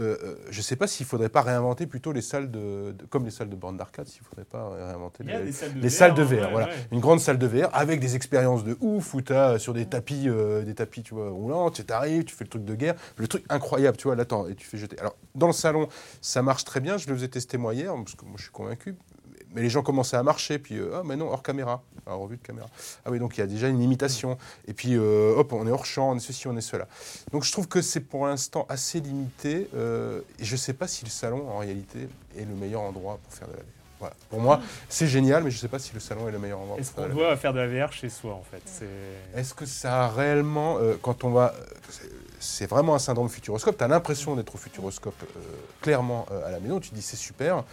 Euh, euh, je ne sais pas s'il ne faudrait pas réinventer plutôt les salles de, de- comme les salles de bornes d'arcade, s'il ne faudrait pas réinventer les, salles de les VR, salles de VR. ouais, voilà. ouais. Une grande salle de VR avec des expériences de ouf où tu as sur des tapis, euh, des tapis tu vois, roulants, tu arrives, tu fais le truc de guerre, le truc incroyable, tu vois, là, attends, et tu fais jeter. Alors, dans le salon, ça marche très bien, je le faisais tester moi hier, parce que moi je suis convaincu. Mais les gens commençaient à marcher, puis euh, ah, mais non, hors caméra, alors revue de caméra. Ah oui, donc il y a déjà une limitation. Et puis, euh, hop, on est hors champ, on est ceci, on est cela. Donc je trouve que c'est pour l'instant assez limité. euh, et je ne sais pas si le salon, en réalité, est le meilleur endroit pour faire de la VR. Voilà. Pour moi, c'est génial, mais je ne sais pas si le salon est le meilleur endroit Est-ce pour faire qu'on doit faire de la VR chez soi en fait? Est-ce que ça a réellement, euh, quand on va, c'est- c'est vraiment un syndrome futuroscope, tu as l'impression d'être au futuroscope euh, clairement euh, à la maison, tu te dis c'est super,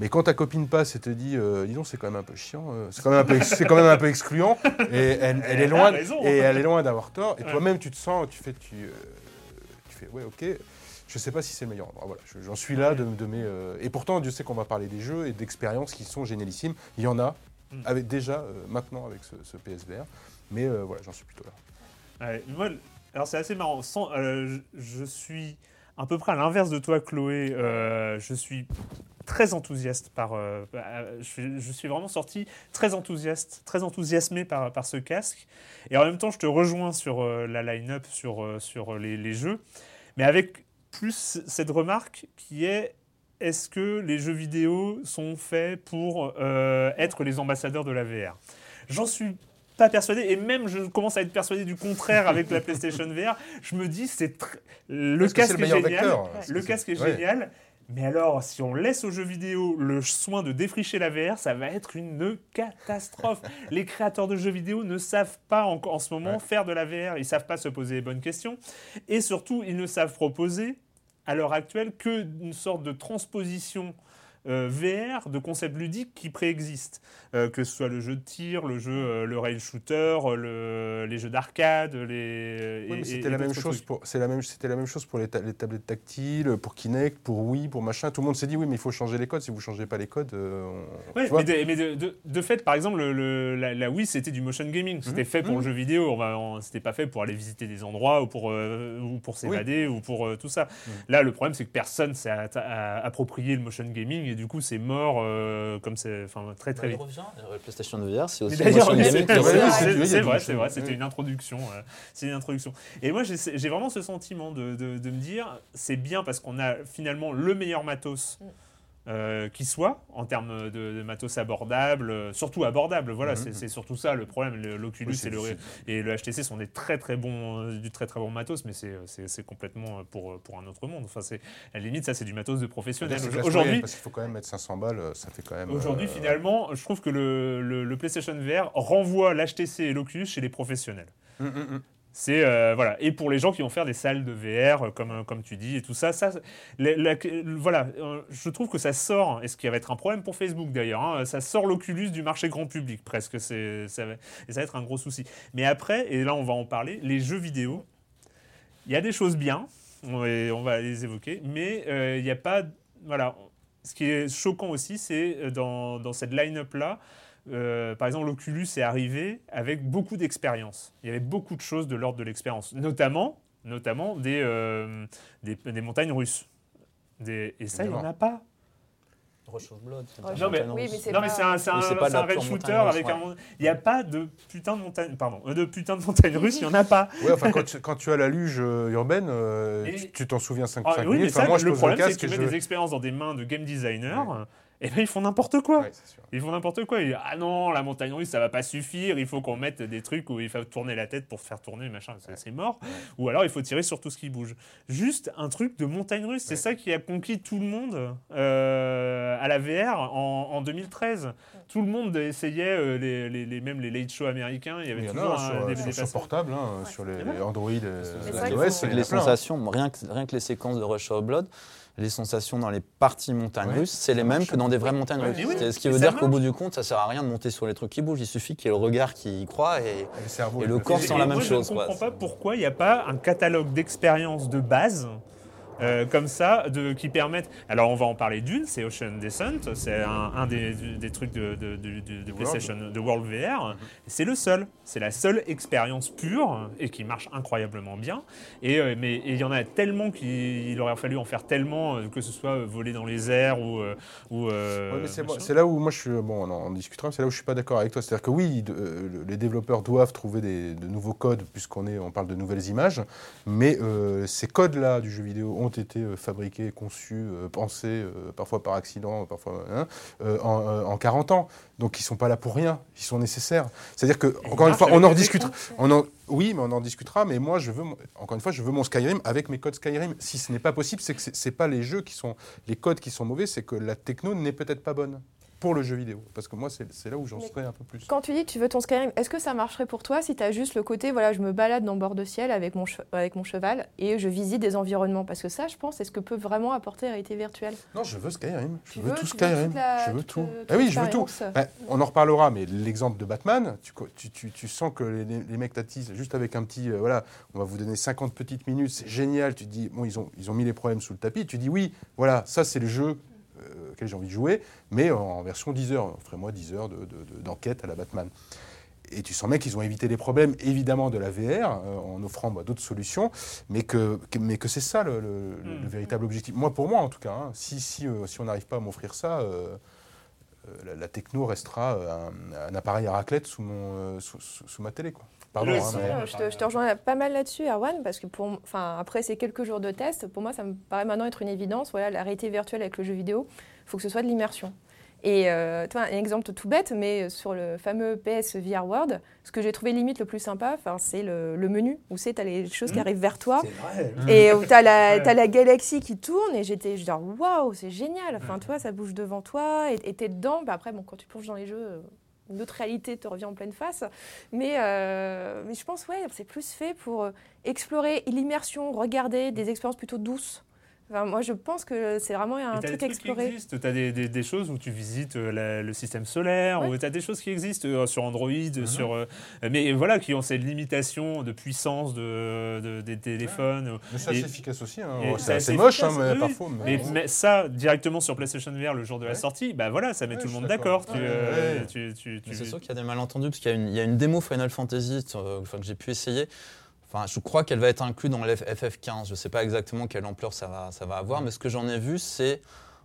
mais quand ta copine passe et te dit, euh, dis donc c'est quand même un peu chiant, euh, c'est quand, même un peu ex- c'est quand même un peu excluant, et elle, elle est loin, et elle est loin d'avoir tort, et Ouais. toi-même tu te sens, tu fais, tu, euh, tu fais, ouais ok, je sais pas si c'est le meilleur endroit. Voilà, je- j'en suis là de, de mes, euh, et pourtant Dieu sait qu'on va parler des jeux et d'expériences qui sont génialissimes, il y en a, Mm. avec, déjà euh, maintenant avec ce, ce PSVR, mais voilà, j'en suis plutôt là. Ouais, moi, alors c'est assez marrant. Sans- je, je suis à peu près à l'inverse de toi, Chloé. Euh, je suis très enthousiaste par. euh, euh, je, suis- vraiment sorti très enthousiaste, très enthousiasmé par, par ce casque. Et en même temps, je te rejoins sur euh, la line-up, sur, sur les, les jeux, mais avec plus cette remarque qui est. Est-ce que les jeux vidéo sont faits pour être les ambassadeurs de la VR J'en suis pas persuadé, et même je commence à être persuadé du contraire avec la PlayStation VR. Je me dis, c'est tr- le casque le est génial. Le casque est génial. Mais alors, si on laisse aux jeux vidéo le soin de défricher la VR, ça va être une catastrophe. les créateurs de jeux vidéo ne savent pas en, en ce moment Ouais. faire de la VR, ils savent pas se poser les bonnes questions. Et surtout, ils ne savent proposer, à l'heure actuelle, qu'une sorte de transposition VR de concepts ludiques qui préexistent. Euh, que ce soit le jeu de tir, le jeu, euh, le rail shooter, le- les jeux d'arcade, les. Oui, c'était la même chose pour c'est la même c'était la même chose pour les, ta- les tablettes tactiles, pour Kinect, pour Wii, pour machin. Tout le monde s'est dit oui, mais il faut changer les codes. Si vous changez pas les codes, euh, on- Ouais, mais, de, mais de- de- de fait, par exemple, le- la, la Wii, c'était du motion gaming. C'était Mhm. fait pour Mhm. le jeu vidéo. On va- C'était pas fait pour aller visiter des endroits ou pour, euh, ou pour s'évader ou pour euh, tout ça. Mhm. Là, le problème, c'est que personne s'est approprié le motion gaming et du coup, c'est mort euh, comme c'est, enfin, très très Il vite. revient, la PlayStation VR, c'est aussi d'ailleurs, c'est- vrai, c'est- vrai, c'était une introduction. euh, c'est une introduction. Et moi, j'ai j'ai vraiment ce sentiment de, de- de me dire, c'est bien parce qu'on a finalement le meilleur matos. Mm. Euh, qui soit en termes de, de matos abordable, euh, surtout abordable. Voilà, Mhm. c'est- surtout ça le problème. L'Oculus Oui, et, le, difficile. et le HTC sont des très très bons, euh, du très très bon matos, mais c'est- c'est complètement euh, pour, pour un autre monde. Enfin, c'est à la limite, ça c'est du matos de professionnel. Classe Aujourd'hui, parce qu'il faut quand même mettre 500 balles, euh, ça fait quand même. Aujourd'hui, euh, finalement, je trouve que le, le- le PlayStation VR renvoie l'HTC et l'Oculus chez les professionnels. hum, hum, hum. C'est euh, voilà. Et pour les gens qui vont faire des salles de VR euh, comme euh, comme tu dis et tout ça ça voilà euh, je trouve que ça sort et ce qui va être un problème pour Facebook d'ailleurs hein, ça sort l'Oculus du marché grand public presque c'est ça et ça va être un gros souci. Mais après et là on va en parler les jeux vidéo il y a des choses bien on va, on va les évoquer mais euh, il n'y a pas voilà. Ce qui est choquant aussi c'est euh, dans, dans cette line-up là euh, par exemple, l'Oculus est arrivé avec beaucoup d'expérience. Il y avait beaucoup de choses de l'ordre de l'expérience, notamment, notamment des, euh, des, des montagnes russes. Des- et ça, il n'y en a pas. Rush of Blood. Non, mais- Oui, mais c'est Non, mais pas- c'est un, c'est un, pure shooter avec ouais. un. Il n'y a pas de putain de montagne. Pardon, de putain de montagne russe, il n'y en a pas. Ouais, enfin, quand, tu, quand tu as la luge euh, urbaine, euh, Et- tu- t'en souviens 5, Ah, oui, mais minutes. Enfin, ça, moi, je le pose problème, c'est casque que tu et mets je- des expériences dans des mains de game designers, et ben ils font n'importe quoi. Ouais. Ils font n'importe quoi. Ils disent, ah non, la montagne russe, ça va pas suffire. Il faut qu'on mette des trucs où il faut tourner la tête pour faire tourner, machin. C'est c'est mort. Ou alors il faut tirer sur tout ce qui bouge. Juste un truc de montagne russe. C'est Ouais. ça qui a conquis tout le monde euh, à la VR en, en 2013. Tout le monde essayait, euh, les, les- les- même les late shows américains. Il y avait Il y en toujours un- sur, des, sur, sur portable, hein, sur les, les Android, euh, iOS, les hein. sensations, rien que, rien que les séquences de Rush of Blood, les sensations dans les parties montagnes Ouais, russes, c'est les mêmes que dans des vraies montagnes russes. oui, Ce qui veut dire qu'au bout du compte, ça sert à rien de monter sur les trucs qui bougent. Il suffit qu'il y ait le regard qui y croit et Et le Et corps Et la moi, même chose, Je ne comprends pas pourquoi il n'y a pas un catalogue d'expériences de base euh, comme ça de, qui permettent. Alors on va en parler d'une, c'est Ocean Descent, c'est un, un des, des trucs de, de, de- de- PlayStation, World VR. C'est le seul, c'est la seule expérience pure et qui marche incroyablement bien. Et euh, mais il y en a tellement qu'il aurait fallu en faire tellement euh, que ce soit voler dans les airs ou ou. Ouais, mais c'est, là où moi je suis. Bon, on en discutera, mais c'est là où je suis pas d'accord avec toi. C'est-à-dire que oui, les développeurs doivent trouver des, de nouveaux codes, puisqu'on est, on parle de nouvelles images, mais ces codes-là du jeu vidéo ont été euh, fabriqués, conçus, euh, pensés, euh, parfois par accident, parfois hein, en, en 40 ans. Donc ils sont pas là pour rien, ils sont nécessaires. C'est-à-dire que, encore une fois, on en discutera. écrans. On en, oui, mais on en discutera. Mais moi, je veux, mon- encore une fois, je veux mon Skyrim avec mes codes Skyrim. Si ce n'est pas possible, c'est que c'est, c'est pas les jeux qui sont, les codes qui sont mauvais, c'est que la techno n'est peut-être pas bonne pour le jeu vidéo. Parce que moi, c'est, là où j'en serais un peu plus. Quand tu dis que tu veux ton Skyrim, est-ce que ça marcherait pour toi si tu as juste le côté, voilà, je me balade dans bord de ciel avec mon, avec mon cheval et je visite des environnements? Parce que ça, je pense, c'est ce que peut vraiment apporter la réalité virtuelle. Non, je veux Skyrim. Je veux, veux- tout Skyrim. la- je veux tout. euh, Ah oui, je veux tout. Ben, on en reparlera, mais l'exemple de Batman, tu, tu, tu- tu sens que les, les mecs t'attisent juste avec un petit, euh, voilà, on va vous donner 50 petites minutes, c'est génial. Tu te dis, bon, ils ont, ils ont mis les problèmes sous le tapis. Tu dis, oui, voilà, ça c'est le jeu euh, auquel j'ai envie de jouer, mais en version 10 heures. Offrez-moi 10 heures de- de- de- d'enquête à la Batman. Et tu sens bien qu'ils ont évité les problèmes, évidemment, de la VR, euh, en offrant bah, d'autres solutions, mais que, que- mais que c'est ça le, le véritable objectif. Moi, pour moi, en tout cas, hein, si, si, euh, si on n'arrive pas à m'offrir ça, euh, la, la techno restera un, un appareil à raclette sous, mon, sous, sous- sous ma télé. Quoi. Pardon, hein, mais- je, te, je te rejoins pas mal là-dessus, Erwan, parce que pour, enfin, après ces quelques jours de test, pour moi, ça me paraît maintenant être une évidence. Voilà, la réalité virtuelle avec le jeu vidéo, il faut que ce soit de l'immersion. Et euh, un exemple tout bête, mais sur le fameux PS VR World, ce que j'ai trouvé limite le plus sympa, enfin, c'est le, le menu, où tu as les choses qui Mhm. arrivent vers toi. C'est vrai. Et où tu as, la Ouais. t'as la galaxie qui tourne, et j'étais genre, waouh, c'est génial. Enfin, tu vois, ça bouge devant toi, et tu es dedans. Bah, après, bon, quand tu plonges dans les jeux, euh, une autre réalité te revient en pleine face. Mais, euh, mais je pense, ouais, c'est plus fait pour euh, explorer l'immersion, regarder des expériences plutôt douces. Enfin, moi, je pense que c'est vraiment un truc à existent, tu as des, des- des choses où tu visites euh, la- le système solaire, Ouais. ou tu as des choses qui existent euh, sur Android, sur, euh, mais voilà, qui ont cette limitation de puissance de, de- des téléphones. Mais c'est assez Et- efficace aussi. hein. C'est c'est assez assez moche, hein, mais oui, parfois. Mais, mais- mais ça, directement sur PlayStation VR le jour de la Ouais. sortie, bah voilà, ça met Ouais, tout le monde d'accord. d'accord. Tu, Ouais, euh, ouais. tu- tu- tu- Mais c'est sûr qu'il y a des malentendus, parce qu'il y, a une- il y a une démo Final Fantasy euh, que j'ai pu essayer. Enfin, je crois qu'elle va être inclue dans le FF15. Je ne sais pas exactement quelle ampleur ça va, ça va avoir, mais ce que j'en ai vu, c'est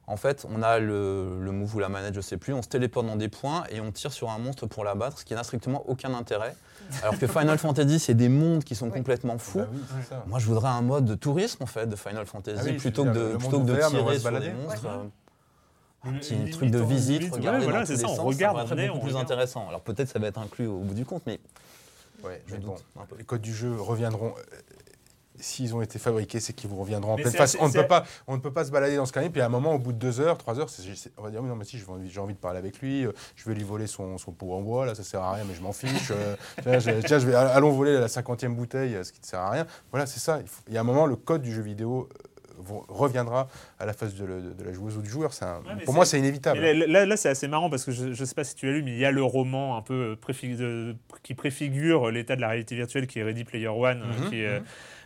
en fait, on a le, le move ou la manette, je sais plus, on se téléporte dans des points et on tire sur un monstre pour l'abattre, ce qui n'a strictement aucun intérêt. Alors que Final Fantasy, c'est des mondes qui sont Oui. complètement fous. Bah oui, ça. Moi, je voudrais un mode de tourisme en fait de Final Fantasy Ah oui, plutôt, que de, plutôt que de va tirer sur des monstres. Ouais. euh, un petit Limite, truc de visite, limite, ouais, regarder voilà, dans c'est tous ça, les on sens, regarde, ça est, beaucoup on plus regarde. intéressant. Alors peut-être ça va être inclus au bout du compte, mais Ouais, je mais bon, doute un peu. les codes du jeu reviendront. euh, S'ils ont été fabriqués, c'est qu'ils vous reviendront en Mais pleine face. assez- On ne, peut pas, on ne peut pas se balader dans ce Skyrim, puis à un moment, au bout de deux heures, trois heures, on va dire, mais non, mais si, j'ai envie, de parler avec lui, euh, je vais lui voler son, son pot en bois, là, ça sert à rien, mais je m'en fiche. euh, tiens, je, tiens, je vais, allons voler la cinquantième bouteille, ce qui ne sert à rien. Voilà, c'est ça. Il, faut- il y a un moment, le code du jeu vidéo euh, vont- reviendra à la face de, la joueuse ou du joueur. Un- Ouais, pour moi, c'est- inévitable. Là, là, là, c'est assez marrant parce que je ne sais pas si tu as lu, mais il y a le roman un peu qui préfigure l'état de la réalité virtuelle qui est Ready Player One, Mhm, qui, est,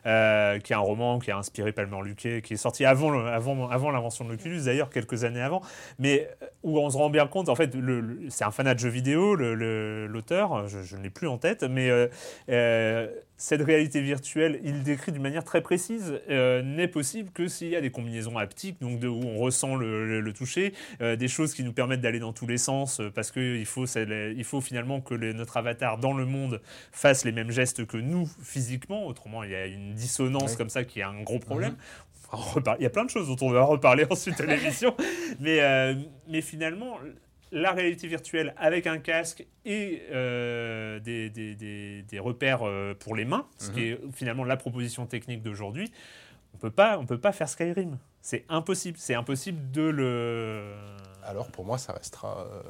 euh, qui est un roman qui a inspiré Palmer Luckey, qui est sorti avant, l'invention de l'Oculus, d'ailleurs, quelques années avant, mais euh, où on se rend bien compte, en fait, c'est un fanat de jeux vidéo, l'auteur, je, ne l'ai plus en tête, mais euh, cette réalité virtuelle, il décrit d'une manière très précise, n'est possible que s'il y a des combinaisons haptiques, donc de, où on ressent le, toucher, des choses qui nous permettent d'aller dans tous les sens, parce qu'il faut, finalement que notre avatar dans le monde fasse les mêmes gestes que nous physiquement, autrement il y a une dissonance comme ça qui est un gros problème. Reparler- Il y a plein de choses dont on va reparler ensuite à l'émission, mais, euh, mais finalement, la réalité virtuelle avec un casque et euh, des, des- des- des repères euh, pour les mains, ce qui est finalement la proposition technique d'aujourd'hui, on peut pas, on peut pas faire Skyrim. C'est impossible. C'est impossible de le. Alors, pour moi, ça restera, euh,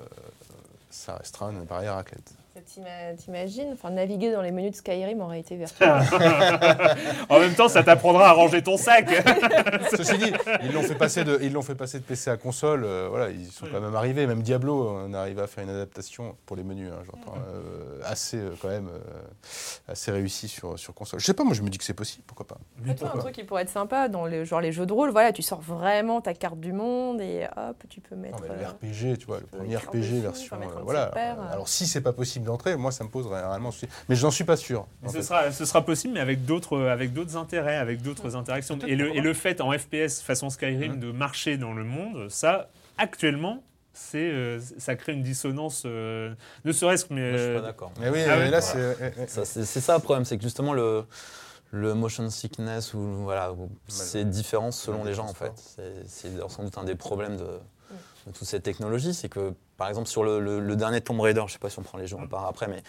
ça restera un appareil à raclette. T'ima- T'imagines Enfin, naviguer dans les menus de Skyrim en réalité virtuelle. en même temps, ça t'apprendra à ranger ton sac. Ceci dit, ils l'ont fait passer de, ils l'ont fait passer de PC à console. euh, voilà, ils sont quand même arrivés. Même Diablo, on est arrivé à faire une adaptation pour les menus, hein, j'entends, euh, assez euh, quand même euh, assez réussi sur sur console. Je sais pas, moi je me dis que c'est possible, pourquoi pas. Mais toi, un truc qui pourrait être sympa dans les, genre les jeux de rôle, voilà, tu sors vraiment ta carte du monde et hop, tu peux mettre. Non, mais le RPG, tu vois, le premier RPG version, enfin, euh, voilà. euh. Alors si c'est pas possible moi ça me pose réellement souci. Mais je n'en suis pas sûr. ce, sera, ce sera possible, mais avec d'autres, avec d'autres intérêts, avec d'autres interactions. Et le, et le fait en FPS façon Skyrim Mhm. de marcher dans le monde, ça, actuellement, c'est, euh, ça crée une dissonance, euh, ne serait-ce que. mais, Moi, je suis euh, pas d'accord. Mais oui, Ah mais là c'est. euh, euh, Ça, C'est c'est ça le problème, c'est que justement le, le motion sickness ou voilà, c'est différent selon les gens en fait. C'est sans doute un des problèmes de, de toute cette technologie, c'est que par exemple sur le, le- le dernier Tomb Raider, je sais pas si on prend les jeux en part après, mais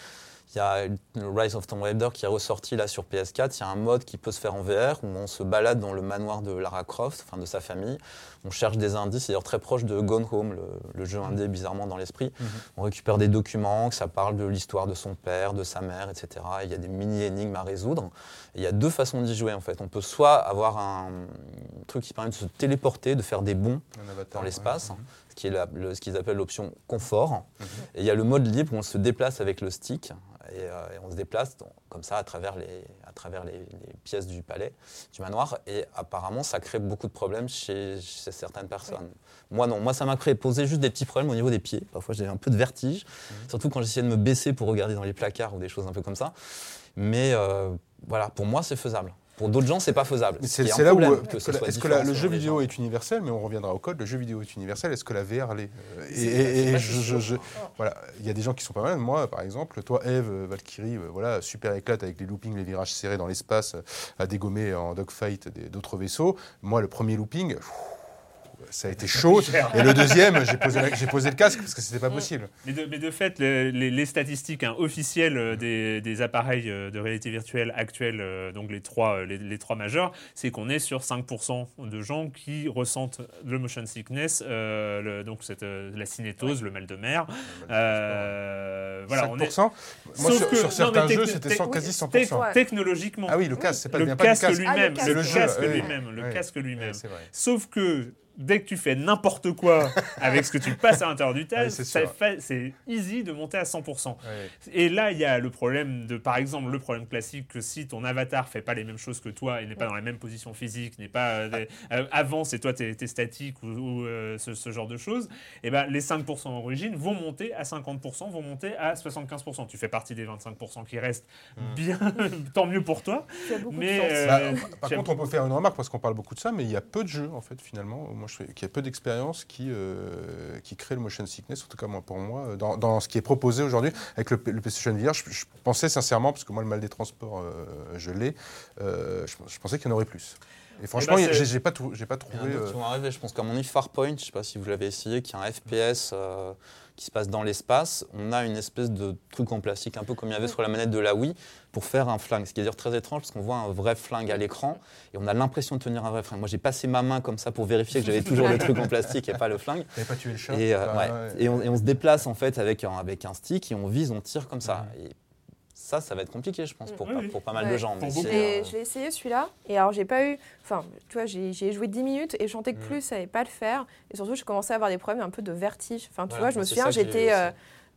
il y a le Rise of Tomb Raider qui est ressorti là sur PS4. Il y a un mode qui peut se faire en VR où on se balade dans le manoir de Lara Croft, enfin de sa famille. On cherche des indices, d'ailleurs très proche de Gone Home, le, le jeu indé bizarrement dans l'esprit. On récupère des documents, que ça parle de l'histoire de son père, de sa mère, etc. Et il y a des mini-énigmes à résoudre. Et il y a deux façons d'y jouer en fait. On peut soit avoir un truc qui permet de se téléporter, de faire des bonds dans l'espace, ouais. ce qui est la- le- ce qu'ils appellent l'option confort. Et il y a le mode libre où on se déplace avec le stick et, euh, et on se déplace donc, comme ça à travers, les, à travers les, les pièces du palais, du manoir. Et apparemment, ça crée beaucoup de problèmes chez, chez certaines personnes. Moi, non. Moi, ça m'a créé posé juste des petits problèmes au niveau des pieds. Parfois, j'ai un peu de vertige, surtout quand j'essayais de me baisser pour regarder dans les placards ou des choses un peu comme ça. Mais euh, voilà, pour moi, c'est faisable. Pour d'autres gens, c'est pas faisable. Ce c'est là où problème, euh, que ce soit est-ce que la- le jeu vidéo est universel, mais on reviendra au code. Le jeu vidéo est universel. Est-ce que la VR l'est Euh, Et, je- je- sûr. je- voilà, il y a des gens qui sont pas mal. Moi, par exemple, toi, Eve, euh, Valkyrie, euh, voilà, super éclate avec les loopings, les virages serrés dans l'espace, euh, à dégommer en dogfight d'autres vaisseaux. Moi, le premier looping. pff, Ça a été chaud. Et le deuxième, j'ai posé, la- j'ai posé le casque parce que c'était pas possible. Mais de, mais de fait, le- les, les statistiques hein, officielles euh, des, des appareils euh, de réalité virtuelle actuels, euh, donc les trois, les, les trois majeurs, c'est qu'on est sur 5% de gens qui ressentent le motion sickness, euh, le- donc cette, euh, la cinétose, le mal de mer. Euh, voilà, on est. 5%. Moi, Sauf sur, que- sur certains jeux, c'était quasi tec- 100%. Ouais. Technologiquement. Ah oui, le casque, c'est pas, le bien pas du casque casque. lui-même, Ah, le, le casque, casque oui. lui-même, le casque lui-même. Ouais, c'est vrai. Sauf que dès que tu fais n'importe quoi avec ce que tu passes à l'intérieur du Ouais, test, c'est easy de monter à 100%. Ouais. Et là, il y a le problème de, par exemple, le problème classique que si ton avatar fait pas les mêmes choses que toi et n'est pas dans la même position physique, n'est pas euh, euh, avance et toi t'es es statique ou, ou, euh, ce, ce genre de choses, et ben les 5% d'origine vont monter à 50%, vont monter à 75%. Tu fais partie des 25% qui restent. Bien, tant mieux pour toi. Tu as beaucoup de Mais euh, Bah, par tu contre, on peut faire une remarque parce qu'on parle beaucoup de ça, mais il y a peu de jeux en fait finalement. Moi, je y a peu d'expériences qui euh, qui créent le motion sickness, en tout cas moi pour moi, dans, dans ce qui est proposé aujourd'hui avec le, le PlayStation VR. Je, je pensais sincèrement, parce que moi le mal des transports, euh, je l'ai, euh, je, je pensais qu'il y en aurait plus. Et franchement, ben, j'ai pas pas Il y en a trouvé. d'autres euh, qui vont arriver. Je pense qu'à mon Farpoint, je ne sais pas si vous l'avez essayé, qui est un FPS euh, qui se passe dans l'espace. On a une espèce de truc en plastique, un peu comme il y avait sur la manette de la Wii, pour faire un flingue. Ce qui est d'ailleurs très étrange, parce qu'on voit un vrai flingue à l'écran et on a l'impression de tenir un vrai flingue. Moi, j'ai passé ma main comme ça pour vérifier que j'avais toujours le truc en plastique et pas le flingue. Pas tué le chat Et, euh, ouais. Et on, et on se déplace en fait avec un, avec un stick et on vise, on tire comme ça. Et ça, ça va être compliqué, je pense, pour, Oui, pas, oui. pour pas mal Ouais. de gens. Mais euh, je l'ai essayé celui-là, et alors j'ai pas eu. Enfin, tu vois, j'ai joué 10 minutes et je sentais que Mm. plus ça allait pas le faire. Et surtout, je commençais à avoir des problèmes un peu de vertige. Enfin, tu Voilà, vois, je me souviens, j'étais.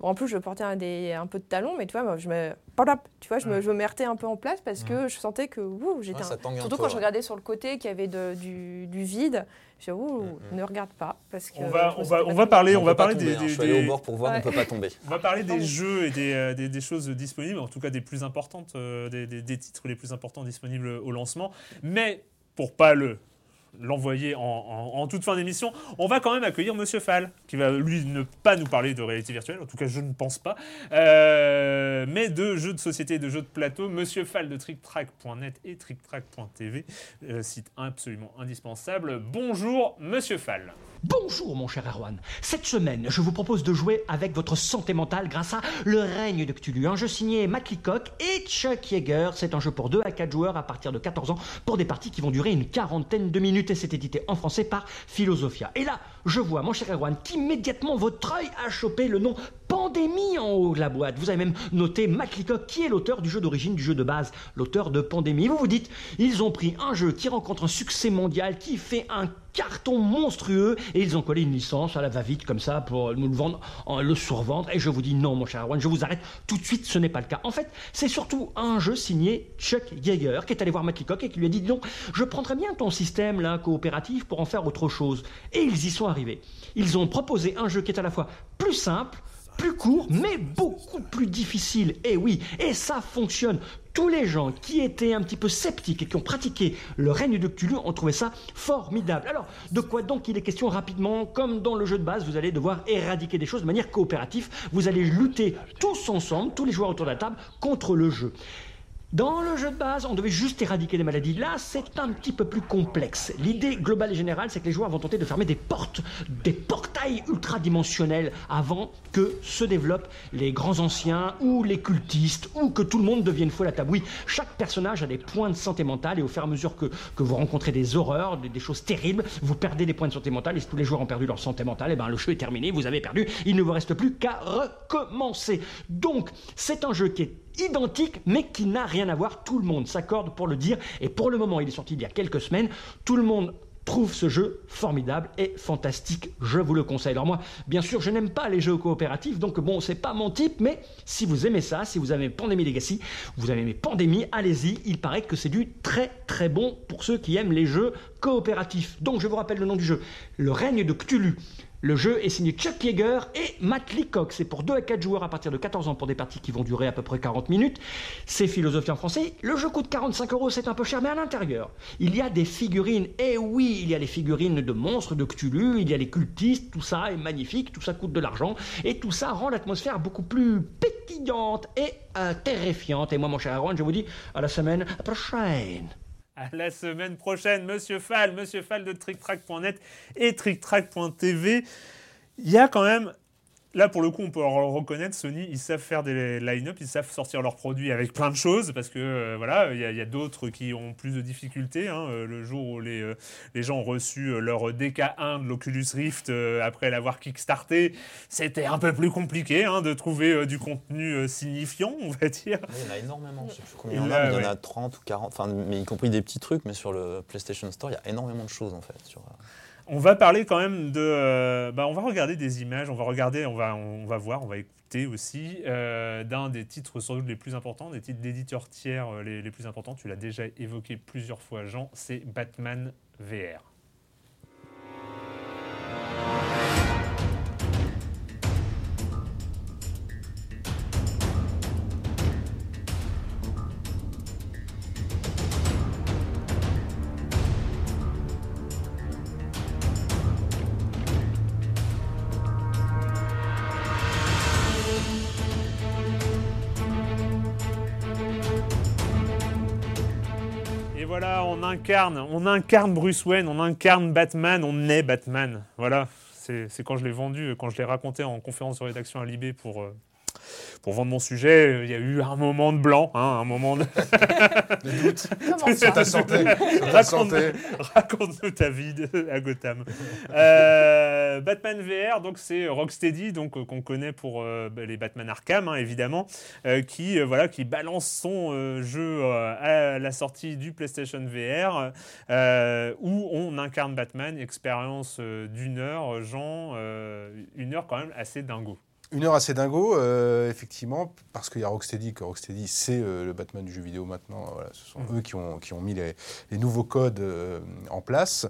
Bon, en plus, je portais un, des, un peu de talons, mais tu vois, moi, je me. Tu vois, je me, je me mettais un peu en place parce que je sentais que. Ouh, j'étais. Ouais, Surtout quand je regardais sur le côté qu'il y avait de- du, du vide. Je disais, ouh, ne regarde pas. Parce que On va, on on parler, on va parler tomber, des, hein. des- Je suis allé des- au bord pour voir, on Ouais. ne peut pas tomber. On va parler des Attends. jeux et des, euh, des- des choses disponibles, en tout cas des plus importantes, euh, des, des- des titres les plus importants disponibles au lancement. Mais pour pas le l'envoyer en, toute fin d'émission, on va quand même accueillir Monsieur Fall, qui va lui ne pas nous parler de réalité virtuelle, en tout cas je ne pense pas, euh, mais de jeux de société, de jeux de plateau. Monsieur Fall de TrickTrack.net et TrickTrack.tv, euh, site absolument indispensable. Bonjour Monsieur Fall. Bonjour mon cher Erwan. Cette semaine, je vous propose de jouer avec votre santé mentale grâce à Le règne de Cthulhu, un jeu signé Matt et Chuck Yeager. C'est un jeu pour 2 à 4 joueurs à partir de 14 ans pour des parties qui vont durer une quarantaine de minutes et c'est édité en français par Philosophia. Et là, je vois, mon cher Erwan, qu'immédiatement votre œil a chopé le nom Pandémie en haut de la boîte. Vous avez même noté Matt Leacock, qui est l'auteur du jeu d'origine, du jeu de base, l'auteur de Pandémie. Vous vous dites, ils ont pris un jeu qui rencontre un succès mondial, qui fait un carton monstrueux, et ils ont collé une licence à la va-vite comme ça pour nous le vendre, en- le survendre. Et je vous dis non, mon cher Erwan, je vous arrête tout de suite, ce n'est pas le cas. En fait, c'est surtout un jeu signé Chuck Yeager, qui est allé voir Matt Leacock et qui lui a dit, donc, je prendrais bien ton système là coopératif pour en faire autre chose. Et ils y sont Ils ont proposé un jeu qui est à la fois plus simple, plus court, mais beaucoup plus difficile. Et oui, et ça fonctionne. Tous les gens qui étaient un petit peu sceptiques et qui ont pratiqué le règne de Cthulhu ont trouvé ça formidable. Alors, de quoi donc il est question rapidement Comme dans le jeu de base, vous allez devoir éradiquer des choses de manière coopérative. Vous allez lutter tous ensemble, tous les joueurs autour de la table, contre le jeu. Dans le jeu de base, on devait juste éradiquer des maladies. Là, c'est un petit peu plus complexe. L'idée globale et générale, c'est que les joueurs vont tenter de fermer des portes, des portails ultradimensionnels avant que se développent les grands anciens ou les cultistes ou que tout le monde devienne fou à la. Oui, chaque personnage a des points de santé mentale et au fur et à mesure que, que vous rencontrez des horreurs, des, choses terribles, vous perdez des points de santé mentale et si tous les joueurs ont perdu leur santé mentale, et ben le jeu est terminé, vous avez perdu, il ne vous reste plus qu'à recommencer. Donc, c'est un jeu qui est identique, mais qui n'a rien à voir. Tout le monde s'accorde pour le dire. Et pour le moment, il est sorti il y a quelques semaines. Tout le monde trouve ce jeu formidable et fantastique. Je vous le conseille. Alors moi, bien sûr, je n'aime pas les jeux coopératifs, donc bon, c'est pas mon type, mais si vous aimez ça, si vous aimez Pandémie Legacy, vous aimé Pandémie, allez-y. Il paraît que c'est du très très bon pour ceux qui aiment les jeux coopératifs. Donc je vous rappelle le nom du jeu. Le règne de Cthulhu. Le jeu est signé Chuck Yeager et Matt Leacock. C'est pour 2 à 4 joueurs à partir de 14 ans pour des parties qui vont durer à peu près 40 minutes. C'est philosophié en français. Le jeu coûte 45 euros, c'est un peu cher, mais à l'intérieur, il y a des figurines. Et oui, il y a les figurines de monstres de Cthulhu, il y a les cultistes, tout ça est magnifique, tout ça coûte de l'argent. Et tout ça rend l'atmosphère beaucoup plus pétillante et euh, terrifiante. Et moi, mon cher Aaron, je vous dis à la semaine prochaine. À la semaine prochaine, Monsieur Fall, Monsieur Fall de TrickTrack.net et TrickTrack.tv. Il y a quand même, là pour le coup, on peut reconnaître, Sony, ils savent faire des line-up, ils savent sortir leurs produits avec plein de choses, parce que euh, voilà, il y a, d'autres qui ont plus de difficultés. hein. Euh, le jour où les, euh, les gens ont reçu leur DK1 de l'Oculus Rift euh, après l'avoir kickstarté, c'était un peu plus compliqué hein, de trouver du contenu signifiant, on va dire. Oui, il y en a énormément, je sais plus combien Il y en a, mais il y en a 30 ou 40, enfin, mais y compris des petits trucs, mais sur le PlayStation Store, il y a énormément de choses en fait. Sur, On va parler quand même de. euh, bah, on va regarder des images, on va regarder, on va, on va voir, on va écouter aussi euh, d'un des titres sans doute les plus importants, des titres d'éditeurs tiers euh, les, les plus importants. Tu l'as déjà évoqué plusieurs fois, Jean, c'est Batman VR. On incarne Bruce Wayne, on incarne Batman, on est Batman. Voilà, c'est c'est quand je l'ai vendu, quand je l'ai raconté en conférence de rédaction à Libé pour, euh, pour vendre mon sujet, euh, il y a eu un moment de blanc, hein, un moment de... Comment ça Ta santé. Ta Raconte- santé. Raconte-nous ta vie de- à Gotham. Euh, Batman VR, donc c'est Rocksteady, donc euh, qu'on connaît pour euh, bah, les Batman Arkham, hein, évidemment, euh, qui euh, voilà, qui balance son euh, jeu euh, à la sortie du PlayStation VR, euh, où on incarne Batman, expérience euh, d'une heure, Jean, euh, une heure quand même assez dingo. Une heure assez dingo, euh, effectivement, parce qu'il y a Rocksteady, que Rocksteady, c'est euh, le Batman du jeu vidéo maintenant. Voilà, ce sont eux qui ont, qui ont mis les, les nouveaux codes euh, en place.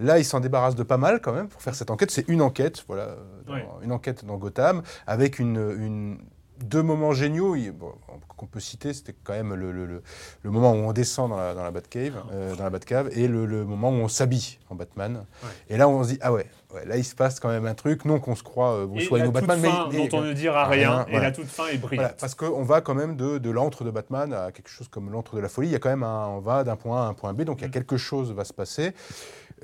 Là, ils s'en débarrassent de pas mal quand même pour faire cette enquête. C'est une enquête, voilà, euh, dans- une enquête dans Gotham, avec une, une- deux moments géniaux bon, qu'on peut citer. C'était quand même le, le- le- moment où on descend dans la, dans la Batcave, euh, dans la Batcave, et le, le moment où on s'habille en Batman. Et là, on se dit ah ouais, ouais, là il se passe quand même un truc. Non qu'on se croit euh, Bruce Wayne ou Batman, fin, mais, mais- dont on ne dira rien, rien, et voilà. la toute fin est brillante. voilà, parce qu'on va quand même de, de l'antre de Batman à quelque chose comme l'antre de la folie. Il y a quand même un, on va d'un point A à un point B, donc il y a Mm. quelque chose va se passer.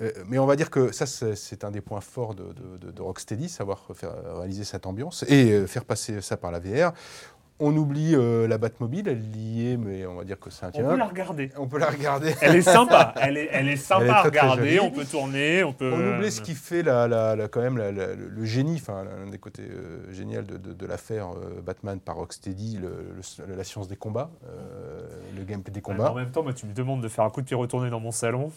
Euh, mais on va dire que ça, c'est c'est un des points forts de, de- de- de Rocksteady, savoir faire, réaliser cette ambiance et euh, faire passer ça par la VR. On oublie euh, la Batmobile, elle y est, mais on va dire que c'est un On peut la regarder. On peut la regarder. Elle est sympa. Elle est, elle est sympa Elle est à très, regarder. On peut tourner. On peut. On oublie ce qui fait la, la- la- quand même la- le, génie, enfin l'un des côtés euh, géniaux de, de- de l'affaire euh, Batman par Rocksteady, le- le- la science des combats, euh, le gameplay des Ouais, combats. En même temps, moi, tu me demandes de faire un coup de pied retourné dans mon salon.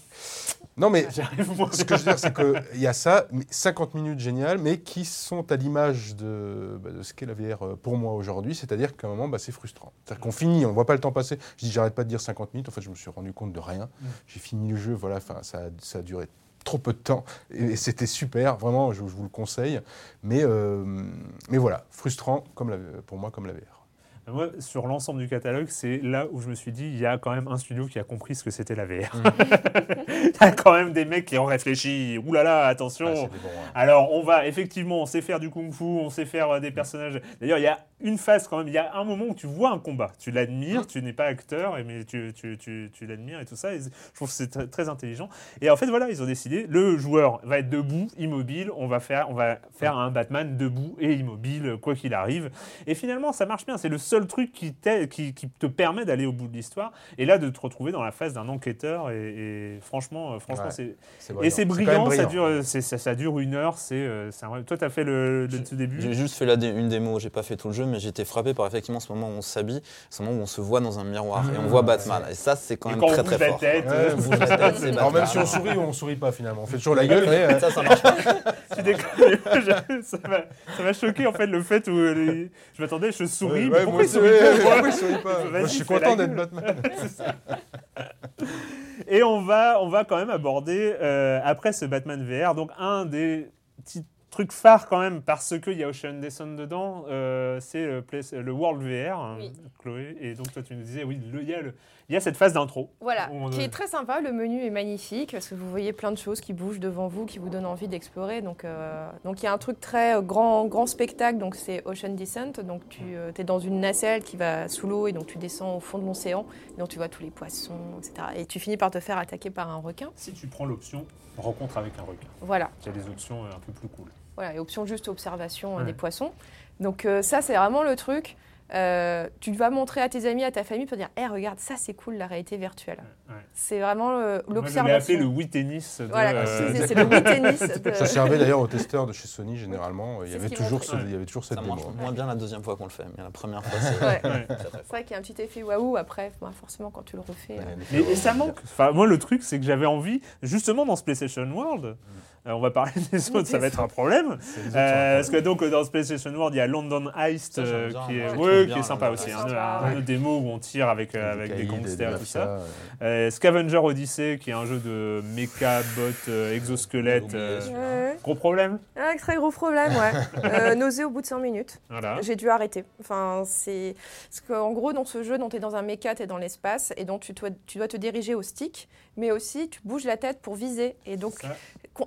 Non mais ce que je veux dire, c'est qu'il y a ça, mais 50 minutes géniales, mais qui sont à l'image de, bah, de ce qu'est la VR pour moi aujourd'hui. C'est-à-dire qu'à un moment, bah, c'est frustrant. C'est-à-dire qu'on finit, on ne voit pas le temps passer. Je dis, j'arrête pas de dire 50 minutes. En fait, je me suis rendu compte de rien. Mm. J'ai fini le jeu, voilà, ça, a- ça a duré trop peu de temps et c'était super, vraiment, je, je vous le conseille. Mais, euh, mais voilà, frustrant comme la- pour moi comme la VR. Moi, sur l'ensemble du catalogue, c'est là où je me suis dit, il y a quand même un studio qui a compris ce que c'était la VR. Mm. il y a quand même des mecs qui ont réfléchi. Ouh là là, attention. Ah, hein. Alors, on va, effectivement, on sait faire du kung-fu, on sait faire euh, des personnages. D'ailleurs, il y a une phase quand même, il y a un moment où tu vois un combat. Tu l'admires, tu n'es pas acteur, mais tu, tu, tu, tu l'admires et tout ça. Et je trouve que c'est très, très intelligent. Et en fait, voilà, ils ont décidé, le joueur va être debout, immobile, on va faire, on va faire un Batman debout et immobile, quoi qu'il arrive. Et finalement, ça marche bien. C'est le seul truc qui, t'aide- qui, qui te permet d'aller au bout de l'histoire. Et là, de te retrouver dans la phase d'un enquêteur. Et, et franchement, euh, franchement Ouais. c'est et c'est brillant, ça dure, euh, ça, ça dure une heure. C'est, euh, un Toi, tu as fait le, le tout début. J'ai juste fait la dé- une démo, j'ai pas fait tout le jeu, mais été frappé par effectivement ce moment où on s'habille, ce moment où on se voit dans un miroir et on voit Batman. Et ça, c'est quand même quand très très fort. tête, Ouais, on bouge la tête, c'est Alors même si on sourit ou on sourit pas finalement, on fait toujours la gueule. mais, Ça, ça marche pas. ça m'a- choqué en fait le fait où les- je m'attendais, je souris. ouais, mais ouais, pourquoi je suis content d'être Batman. Et on va, on va quand même aborder, euh, après ce Batman VR, donc un des petits trucs phares quand même, parce qu'il y a Ocean Descent dedans, euh, c'est le, Play- le World VR, hein. Chloé. Et donc toi tu nous disais, oui, il y, a y cette phase d'intro. Voilà, on- qui est très sympa. Le menu est magnifique parce que vous voyez plein de choses qui bougent devant vous, qui vous donnent envie d'explorer. Donc, euh, donc il y a un truc très euh, grand, grand spectacle. Donc c'est Ocean Descent. Donc tu es dans une nacelle qui va sous l'eau et donc tu descends au fond de l'océan. Donc tu vois tous les poissons, etc. Et tu finis par te faire attaquer par un requin. Si tu prends l'option rencontre avec un requin, Voilà. il y a des options euh, un peu plus cool. Voilà, et option juste observation euh, Ouais. des poissons. Donc euh, ça, c'est vraiment le truc. Euh, tu vas montrer à tes amis, à ta famille pour dire, hé, regarde, ça c'est cool, la réalité virtuelle. Ouais. C'est vraiment euh, Moi, je l'observation. appelé le Wii Tennis. de, Voilà, euh, c'est c'est le Wii tennis. de- Ça servait d'ailleurs aux testeurs de chez Sony généralement. Il y avait toujours, ce- il y avait toujours cette Ça démo. marche moins bien la deuxième fois qu'on le fait, mais la première fois, c'est Ouais. Ouais. C'est vrai qu'il y a un petit effet waouh après, bah, forcément quand tu le refais. Ouais, euh. effet, Et, ouais, et ça manque. Enfin, moi, le truc, c'est que j'avais envie, justement, dans ce PlayStation World, euh, on va parler des autres, ça va être un problème. Euh, parce que donc, euh, dans ce PlayStation World, il y a London Heist, Ça, euh, qui est, ouais, qui est sympa là, aussi. ouais. Un, autre démo où on tire avec, euh, des avec des gangsters et tout ça. euh, Euh, Scavenger Odyssey, qui est un jeu de mecha, bot, euh, exosquelette. Euh. Ouais, gros problème ouais. Un très gros problème, ouais. Euh, nausée au bout de 5 minutes. Voilà. J'ai dû arrêter. Enfin, c'est. Parce qu'en gros, dans ce jeu, tu es dans un méca, tu es dans l'espace, et donc tu dois, tu dois te diriger au stick, mais aussi tu bouges la tête pour viser. Et donc,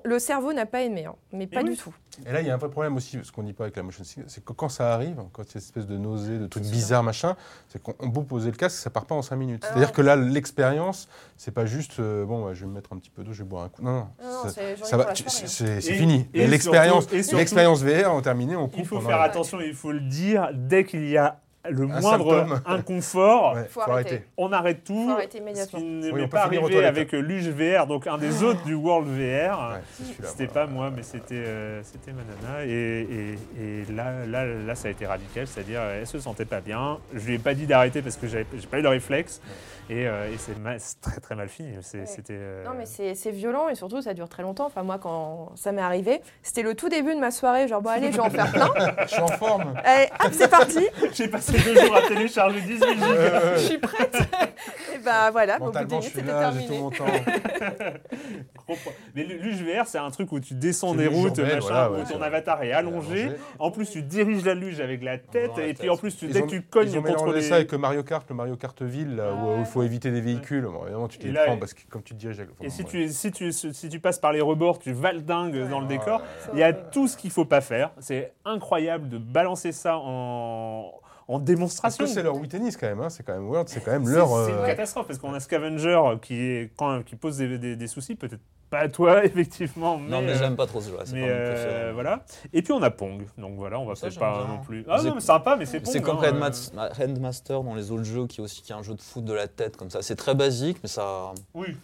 le cerveau n'a pas aimé, hein, mais pas oui. du tout. Et là, il y a un vrai problème aussi, ce qu'on dit pas avec la motion sickness, c'est que quand ça arrive, quand il y a cette espèce de nausée, de trucs bizarres, machin, c'est qu'on on peut poser le casque, ça part pas en 5 minutes. Ah C'est-à-dire ouais. que là, l'expérience, c'est pas juste, euh, bon, ouais, je vais me mettre un petit peu d'eau, je vais boire un coup. Non, non, Non, c'est hein. c'est- fini. L'expérience VR, on terminé, on coupe. Il faut faire attention, il faut le dire, dès qu'il y a le Un moindre symptôme. inconfort, Ouais, Faut faut arrêter. arrêter. on arrête tout. Faut arrêter Ce immédiatement. qui ne Oui, m'est on peut pas arrivé avec euh, Luge VR, donc un des autres du World VR. Ouais, celui-là, C'était voilà. pas moi, mais c'était euh, c'était ma nana. Et, et- et là, là, là, ça a été radical, c'est-à-dire elle se sentait pas bien. Je lui ai pas dit d'arrêter parce que j'ai pas eu le réflexe. Et, euh, et c'est très très mal fini. C'était. euh, Non, mais c'est violent et surtout ça dure très longtemps. Enfin, moi, quand ça m'est arrivé, c'était le tout début de ma soirée. Genre, bon, allez, je vais en faire plein. Je suis en forme. Allez, hop, c'est parti. J'ai passé deux jours à télécharger 18 gigas. Je suis prête. et bah voilà, au bout de 10 Mentalement, je minutes, suis c'était là, j'ai tout terminé. mon temps. Mais le- luge VR, c'est un truc où tu descends des routes, machin, voilà, où ton avatar est allongé. allongé. En plus, tu diriges la luge avec la tête, et puis en plus, tu, Ils dès ont- que tu Ils cognes ont contre les. ça avec Mario Kart, le Mario Kart Ville, là, où faut éviter des véhicules. Bon, évidemment, tu prends et- parce que comme tu te diriges. avec- Et enfin, si ouais. tu, si, tu, si tu passes par les rebords, tu valdingues dans le Ouais, décor. ouais, ouais. Il y a tout ce qu'il faut pas faire. C'est incroyable de balancer ça en, en Parce démonstration. que c'est leur Wii Tennis quand même, hein, c'est quand même World, c'est quand même leur. c'est euh, une catastrophe parce qu'on a Scavenger qui, est, quand, qui pose des, des- des soucis, peut-être pas à toi, effectivement. Mais, non, mais euh, j'aime pas trop ce jeu. Mais pas mon euh, voilà. Et puis on a Pong. Donc voilà, on va Ça, peut-être pas bien. non plus. Ah C'est- non, mais sympa, mais c'est Pong. C'est comme hein, euh, Headmas- Headmaster dans les autres jeux qui est aussi qui est un jeu de foot de la tête comme ça. C'est très basique, mais ça, Oui.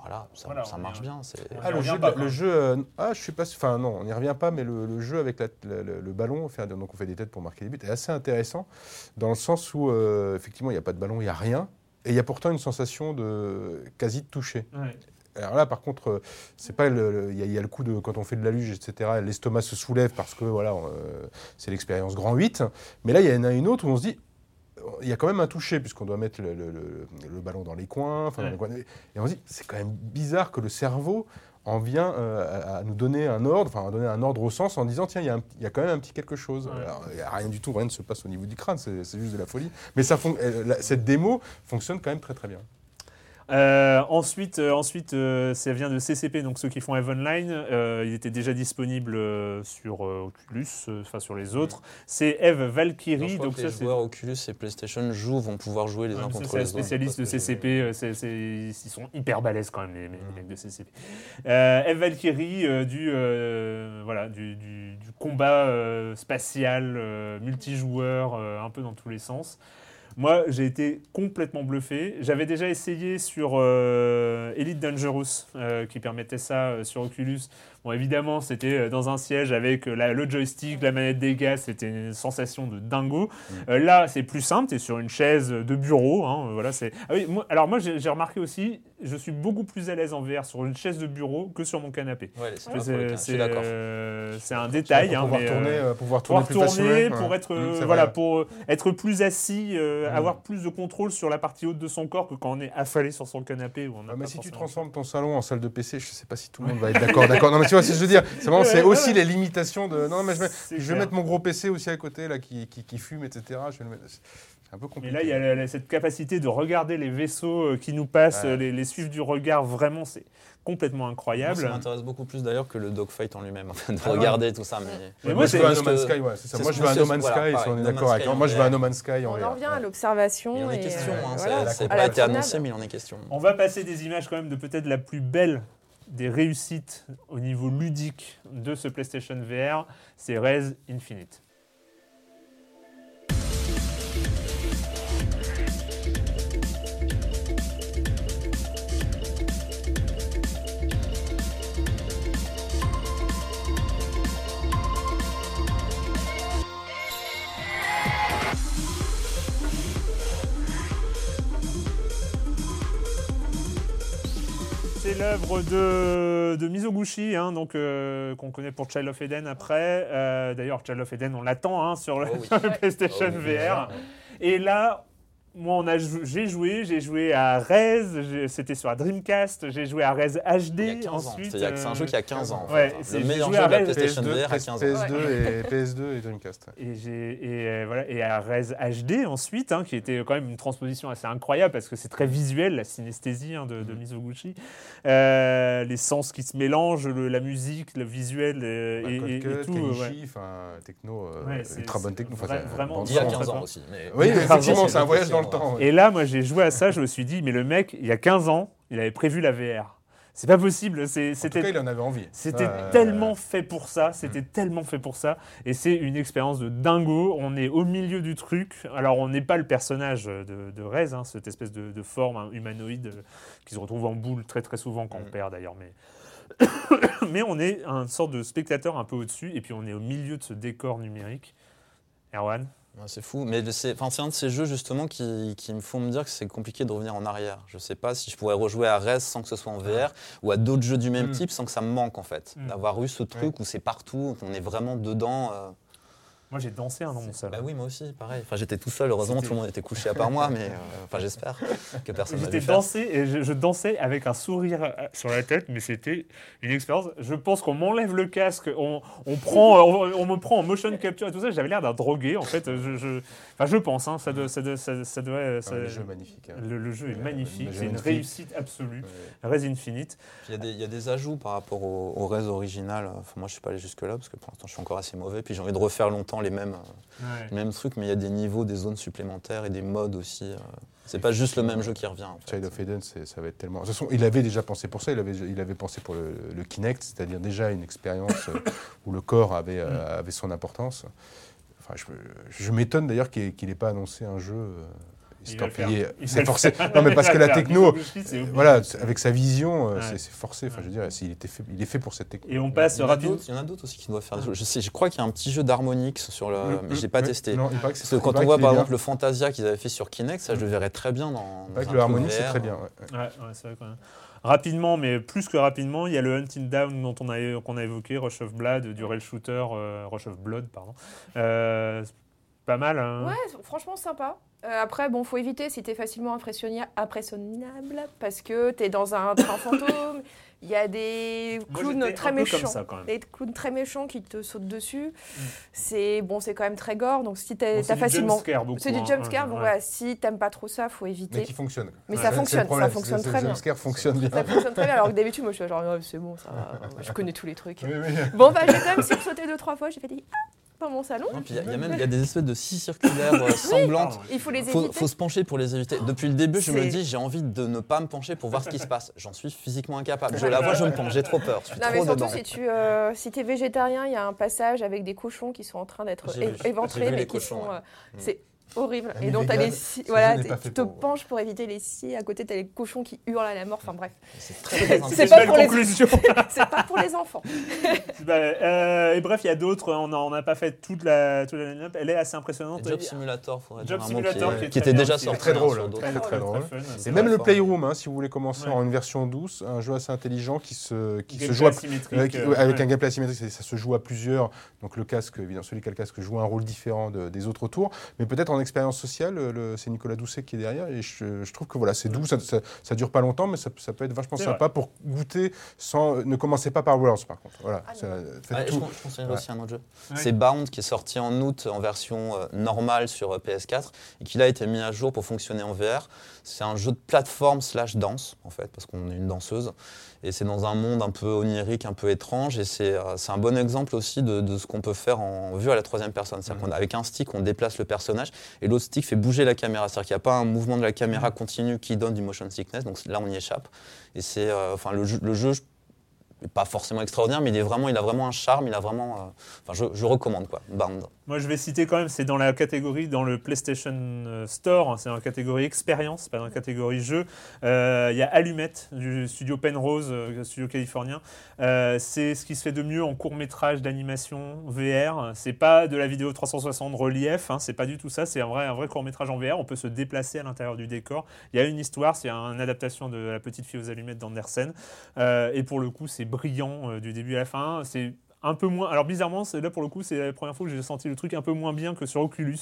voilà, ça, Voilà, ça on marche bien. Ah, le jeu, pas, le quoi. jeu euh, ah, je suis pas, enfin non, on n'y revient pas, mais le, le jeu avec la- le, le- le ballon, donc on fait des têtes pour marquer des buts, est assez intéressant dans le sens où euh, effectivement il n'y a pas de ballon, il n'y a rien, et il y a pourtant une sensation de quasi de toucher. Ouais. Alors là, par contre, euh, c'est pas le, il y, a- il y a le coup de quand on fait de la luge, etc. L'estomac se soulève parce que voilà, euh, c'est l'expérience grand 8. Mais là, il y en a une autre où on se dit, il y a quand même un toucher puisqu'on doit mettre le, le- le- le ballon dans les coins, enfin, dans Ouais. les coins. Et on se dit, c'est quand même bizarre que le cerveau en vient euh, à, à nous donner un ordre, enfin à donner un ordre au sens en disant tiens il y, a un- il y a quand même un petit quelque chose. Ouais. Alors, il n'y a rien du tout, rien ne se passe au niveau du crâne, c'est juste de la folie. Mais ça cette démo fonctionne quand même très très bien. Euh, ensuite, euh, ensuite euh, ça vient de CCP, donc ceux qui font Eve Online. Euh, il était déjà disponible sur Oculus, enfin sur les autres. C'est Eve Non, je Valkyrie. crois Donc que ça, les c'est joueurs Oculus et PlayStation jouent, vont pouvoir jouer les Ouais, uns contre c'est les autres. spécialiste de CCP, c'est- c'est- ils sont hyper balèzes quand même les, les mecs de CCP. Eve Valkyrie du, voilà, du, du- du combat spatial, multijoueur, un peu dans tous les sens. Moi, j'ai été complètement bluffé. J'avais déjà essayé sur euh, Elite Dangerous, euh, qui permettait ça euh, sur Oculus. Bon, évidemment, c'était euh, dans un siège avec euh, la- le joystick, la manette des gaz, c'était une sensation de dingo. Euh, là, c'est plus simple, tu es sur une chaise de bureau. hein, voilà, c'est... Ah oui, moi- alors moi, j'ai remarqué aussi, je suis beaucoup plus à l'aise en VR sur une chaise de bureau que sur mon canapé. Ouais, C'est- c'est suis d'accord. euh, c'est un détail. pour hein, pouvoir mais, tourner, euh, pouvoir tourner pouvoir plus tourner, facilement. pour ouais. être Mmh, c'est voilà, vrai. pour être plus assis, euh, Mm. avoir plus de contrôle sur la partie haute de son corps que quand on est affalé sur son canapé ou on a Ah, mais si tu transformes ton salon en salle de PC, je sais pas si tout le monde va être d'accord. d'accord. Non, mais tu vois ce que je veux dire. C'est vraiment, c'est Ouais, aussi les limitations de. Non, mais je je vais mettre mon gros PC aussi à côté là qui, qui, qui fume, etc. Je vais le mettre. C'est un peu Mais compliqué. là, il y a la- cette capacité de regarder les vaisseaux euh, qui nous passent, Ouais. euh, les, les suivre du regard, vraiment, c'est complètement Moi, incroyable. ça m'intéresse beaucoup plus d'ailleurs que le dogfight en lui-même, en fait, de Ah ouais. regarder tout ça. Mais, Mais moi, moi, je c'est veux un No Man's que- Sky, ouais, c'est ça. c'est Moi, je veux un No Man's voilà, Sky, si on est d'accord avec. Moi, je veux un. No Man's Sky On en revient à l'observation. il en est et, question, euh, hein, voilà. ça- n'a À pas la été annoncé, mais il en est question. On va passer des images quand même de peut-être la plus belle des réussites au niveau ludique de ce PlayStation VR, c'est Rez Infinite. L'œuvre de, de Mizoguchi, hein, donc, euh, qu'on connaît pour Child of Eden après. Euh, D'ailleurs, Child of Eden, on l'attend hein, sur le, Oh oui. sur le PlayStation Oh oui, VR. Et là, moi, on a jou- j'ai joué, j'ai joué à Rez, c'était sur la Dreamcast, j'ai joué à Rez HD Il y a 15 ans. ensuite. A- C'est un euh, jeu qui a 15 ans. en ouais, fait, hein. c'est- Le j'ai meilleur joué jeu à de la PlayStation PS2, VR à 15 ans. PS2 et PS2 et Dreamcast. Et, j'ai, et, euh, voilà, et à Rez HD ensuite, hein, qui était quand même une transposition assez incroyable parce que c'est très visuel, la synesthésie hein, de, de Mizoguchi. Euh, les sens qui se mélangent, le- la musique, le visuel euh, et, et- et tout. euh, Kenichi, ouais. techno, euh, ultra bonne techno. enfin, vraiment Il y a sens. 15 ans aussi. mais- Oui, effectivement, c'est c'est un voyage dans ouais. Et là, moi, j'ai joué à ça, je me suis dit, mais le mec, il y a 15 ans, il avait prévu la VR. C'est pas possible. C'était cas, il en avait envie. C'était Euh, tellement fait pour ça, c'était tellement fait pour ça, et c'est une expérience de dingo. On est au milieu du truc. Alors, on n'est pas le personnage de, de Rez, hein, cette espèce de, de forme hein, humanoïde euh, qui se retrouve en boule très très souvent quand on Mm. perd d'ailleurs, mais mais on est un sorte de spectateur un peu au-dessus, et puis on est au milieu de ce décor numérique. Erwan, Ouais, c'est fou, mais c'est un de ces jeux justement qui, qui me font me dire que c'est compliqué de revenir en arrière. Je sais pas si je pourrais rejouer à Rez sans que ce soit en VR ou à d'autres jeux du même Mm. type sans que ça me manque en fait. Mm. D'avoir eu ce truc où c'est partout, qu'on est vraiment dedans. euh, moi j'ai dansé hein, dans mon salon. Bah oui, moi aussi, pareil. Enfin, j'étais tout seul, heureusement tout le monde était couché à part moi, mais euh, enfin j'espère que personne n'a J'étais dansé et je, je dansais avec un sourire euh, sur la tête, mais c'était une expérience. Je pense qu'on m'enlève le casque, on, on prend, on, on me prend en motion capture et tout ça. J'avais l'air d'un drogué en fait. Je, je, enfin, je pense, hein, ça doit, ça doit, ça, ça doit- Ah, ça- le jeu est magnifique. hein. le, le jeu est Ouais, magnifique, c'est une réussite absolue. Ouais. Res Infinite. Il y, a des, il y a des ajouts par rapport au, au Rez original. Enfin, moi, je suis pas allé jusque-là parce que pour l'instant, je suis encore assez mauvais. Puis j'ai envie de refaire longtemps les mêmes, euh, Ouais. les mêmes trucs, mais il y a des niveaux, des zones supplémentaires et des modes aussi. euh. C'est pas juste le même jeu qui revient. en fait. Child of Eden, ça va être tellement. De toute façon, il avait déjà pensé pour ça. Il avait, il avait pensé pour le, le Kinect, c'est-à-dire déjà une expérience euh, où le corps avait, euh, avait son importance. Enfin, je, je m'étonne d'ailleurs qu'il n'ait pas annoncé un jeu. euh, Il. Il va C'est forcé. Non, mais parce Il que la techno, voilà, avec sa vision, euh, Ouais. c'est forcé. Enfin, je veux dire, il était fait, il est fait pour cette techno. Et on passe Il y en a rapidement. d'autres- il y en a d'autres aussi qui doivent faire. Je, sais, je crois qu'il y a un petit jeu d'Harmonix sur le. Mais je l'ai mm, pas testé. Non, il que c'est Parce que il quand on voit par est exemple bien. le Fantasia qu'ils avaient fait sur Kinect, ça je le verrais très bien dans. Il dans que le Harmonix, c'est très bien. ouais. Ouais, ouais, c'est vrai quand même. Rapidement, mais plus que rapidement, il y a le Hunting Down dont on a, qu'on a évoqué, Rush of Blood, du rail shooter, euh, Rush of Blood, pardon. Euh, pas mal. Hein. Ouais, franchement sympa. Euh, après, bon, faut éviter si t'es facilement impressionnable parce que t'es dans un train fantôme. Il y a des clowns très un peu comme méchants. ça, quand même. Des clowns très méchants qui te sautent dessus. C'est bon, c'est quand même très gore. Donc si t'es- Bon, c'est t'as du facilement, jumpscare beaucoup, c'est du hein, jumpscare. ouais, Bon, ouais. voilà, si t'aimes pas trop ça, faut Mais éviter. qui fonctionne. Mais Ouais, ça fonctionne, ça fonctionne très Le bien. jumpscare fonctionne bien. Ça fonctionne très bien. Alors que d'habitude, moi, je suis genre, Oh, c'est bon, ça. va. je connais tous les trucs. Oui, oui. Bon, bah, j'ai quand même sursauté deux trois fois. J'ai fait des ah dans mon salon. Il y, a- il y a même il y a des espèces de scies circulaires euh, semblantes. Il faut les Faut, éviter. faut se pencher pour les éviter. Depuis le début, je me dis, j'ai envie de ne pas me pencher pour voir ce qui se passe. J'en suis physiquement incapable. Je la vois, je me penche, j'ai trop peur. Je suis Non, mais surtout dedans. si tu euh, si es végétarien, il y a un passage avec des cochons qui sont en train d'être éventrés, vu mais les qui cochons, sont. ouais. euh, C'est horrible. Et donc, les scies- voilà, tu te pour. penches pour éviter les scies. À côté, t'as les cochons qui hurlent à la mort. Enfin bref, C'est très, C'est pas une pour les- conclusion. c'est pas pour les enfants. Bah, euh, et bref, il y a d'autres. On n'a pas fait toute la, toute la line-up. Elle est assez impressionnante. Job Simulator, faudrait Job Simulator qui, est était déjà sorti. Très hein, drôle, d'autres très, plateformes. très drôle. Et C'est même le Playroom, hein, si vous voulez commencer en une version douce, un jeu assez intelligent qui se, qui se joue euh, euh, avec ouais. un gameplay asymétrique, ça se joue à plusieurs. Donc le casque, évidemment, celui qui a le casque joue un rôle différent de- des autres tours, mais peut-être en expérience sociale, le- c'est Nicolas Doucet qui est derrière, et je, je trouve que voilà, c'est doux, ça, ça, ça dure pas longtemps, mais ça, ça peut être vachement C'est sympa pour goûter sans. Ne commencez pas par Worlds, par contre. Voilà, Ah, ça- faites Ouais, je, tout. con- je conseillerais Ouais. aussi un autre jeu. Ouais. C'est Bound qui est sorti en août en version euh, normale sur euh, PS4 et qui là a été mis à jour pour fonctionner en VR. C'est un jeu de plateforme slash danse en fait parce qu'on est une danseuse et c'est dans un monde un peu onirique, un peu étrange et c'est euh, un bon exemple aussi de, de ce qu'on peut faire en vue à la troisième personne. C'est-à-dire qu'avec un stick on déplace le personnage et l'autre stick fait bouger la caméra. C'est-à-dire qu'il n'y a pas un mouvement de la caméra continu qui donne du motion sickness. Donc là on y échappe et c'est euh, enfin le jeu, le jeu je- pas forcément extraordinaire, mais il, est vraiment, il a vraiment un charme, il a vraiment... euh, Enfin, je, je recommande, quoi, Bound. Moi, je vais citer quand même, c'est dans la catégorie, dans le PlayStation euh, Store, hein, c'est dans la catégorie expérience, pas dans la catégorie jeu. Euh, Il y a Allumette du studio Penrose, euh, studio californien. Euh, c'est ce qui se fait de mieux en court métrage d'animation VR. C'est pas de la vidéo 360 relief, hein, c'est pas du tout ça. C'est un vrai, un vrai court métrage en VR. On peut se déplacer à l'intérieur du décor. Il y a une histoire, c'est une adaptation de La petite fille aux allumettes d'Andersen. Euh, et pour le coup, c'est brillant du début à la fin. C'est un peu moins. Alors bizarrement, c'est là pour le coup, c'est la première fois que j'ai senti le truc un peu moins bien que sur Oculus,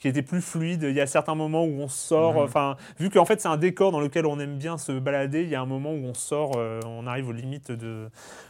qui était plus fluide. Il y a certains moments où on sort. Enfin, vu qu'en fait c'est un décor dans lequel on aime bien se balader, il y a un moment où on sort, euh, on arrive aux limites de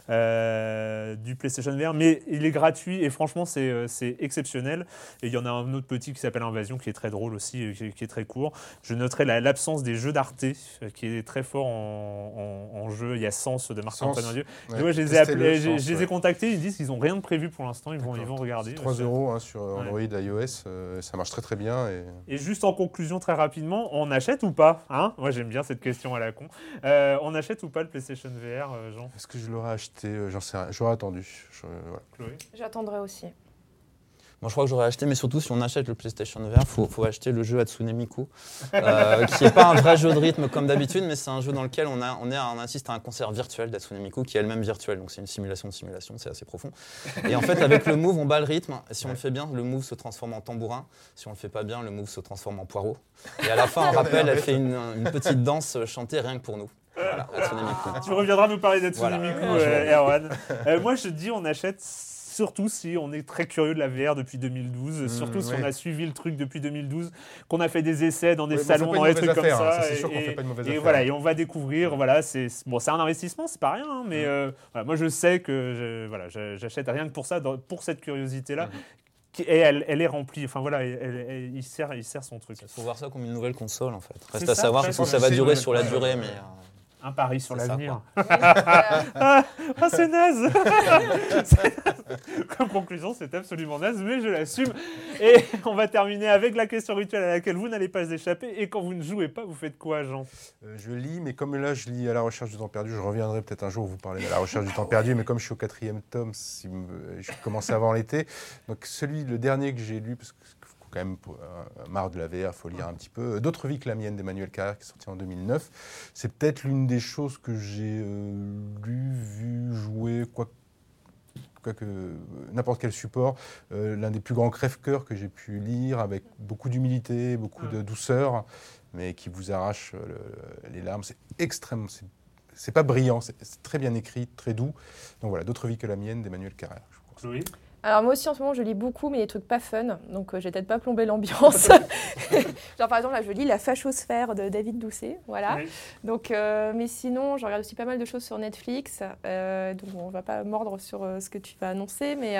euh, du PlayStation VR, mais il est gratuit et franchement c'est euh, c'est exceptionnel. Et il y en a un autre petit qui s'appelle Invasion, qui est très drôle aussi, qui, qui est très court. Je noterai la- l'absence des jeux d'Arte, qui est très fort en, en- en jeu. Il y a Sens de Marc-Antoine. Dieu. Ouais, je les ai, appelés, Sens, je les ai contactés, ils disent qu'ils n'ont rien de prévu pour l'instant, ils vont, ils vont regarder. 3 euros hein, sur Android, iOS, euh, ça marche très très bien. Et... Et juste en conclusion, très rapidement, on achète ou pas hein? Moi j'aime bien cette question à la con. Euh, on achète ou pas le PlayStation VR, euh, Jean? Est-ce que je l'aurais acheté? Euh, J'en sais rien. J'aurais attendu. Je- J'attendrai aussi. Moi, je crois que j'aurais acheté, mais surtout, si on achète le PlayStation VR, il faut, faut acheter le jeu Hatsune Miku, euh, qui n'est pas un vrai jeu de rythme comme d'habitude, mais c'est un jeu dans lequel on, a, on, est, on assiste à un concert virtuel d'Hatsune Miku, qui est elle-même virtuelle, donc c'est une simulation de simulation, c'est assez profond. Et en fait, avec le move, on bat le rythme, et si on le fait bien, le move se transforme en tambourin, si on le fait pas bien, le move se transforme en poireau. Et à la fin, on rappelle, elle fait une, une petite danse chantée rien que pour nous. Voilà. Tu reviendras nous parler d'Hatsune Voilà. Euh, Erwan. Euh, moi je dis on achète surtout si on est très curieux de la VR depuis 2012, surtout si ouais. on a suivi le truc depuis 2012, qu'on a fait des essais dans des Ouais, salons, dans des trucs comme hein, ça. ça, c'est sûr qu'on et, fait pas une mauvaise et affaire. voilà, et on va découvrir, voilà, c'est bon, c'est un investissement, c'est pas rien, hein, mais euh, voilà, moi je sais que je- voilà, j'achète rien que pour ça, dans- pour cette curiosité-là. Et elle, elle est remplie, enfin voilà, elle- elle- elle- il, sert, il sert son truc. Il faut voir ça comme une nouvelle console, en fait. Reste à ça, savoir ouais, si ça va durer sur la durée, mais... euh, Un pari sur l'avenir. Ah, c'est naze. Comme conclusion, c'est absolument naze, mais je l'assume. Et on va terminer avec la question rituelle à laquelle vous n'allez pas échapper. Et quand vous ne jouez pas, vous faites quoi, Jean? Euh, je lis, mais comme là, je lis à la recherche du temps perdu, je reviendrai peut-être un jour vous parler de la recherche du temps perdu, mais comme je suis au quatrième tome, si me- je commençais avant l'été, donc celui, le dernier que j'ai lu, parce que quand même euh, marre de la VR, faut lire un petit peu. D'autres vies que la mienne d'Emmanuel Carrère, qui est sorti en 2009. C'est peut-être l'une des choses que j'ai euh, lu, vu, joué, quoi que n'importe quel support, euh, l'un des plus grands crève-cœurs que j'ai pu lire, avec beaucoup d'humilité, beaucoup de douceur, mais qui vous arrache euh, le- les larmes. C'est extrêmement. c'est- pas brillant, c'est très bien écrit, très doux. Donc voilà, d'autres vies que la mienne d'Emmanuel Carrère. je vous Alors moi aussi en ce moment je lis beaucoup mais des trucs pas fun, donc euh, j'ai peut-être pas plombé l'ambiance. Genre par exemple là je lis La fachosphère de David Doucet, voilà. Oui. Donc euh, mais sinon je regarde aussi pas mal de choses sur Netflix, euh, donc on va pas mordre sur euh, ce que tu vas annoncer, mais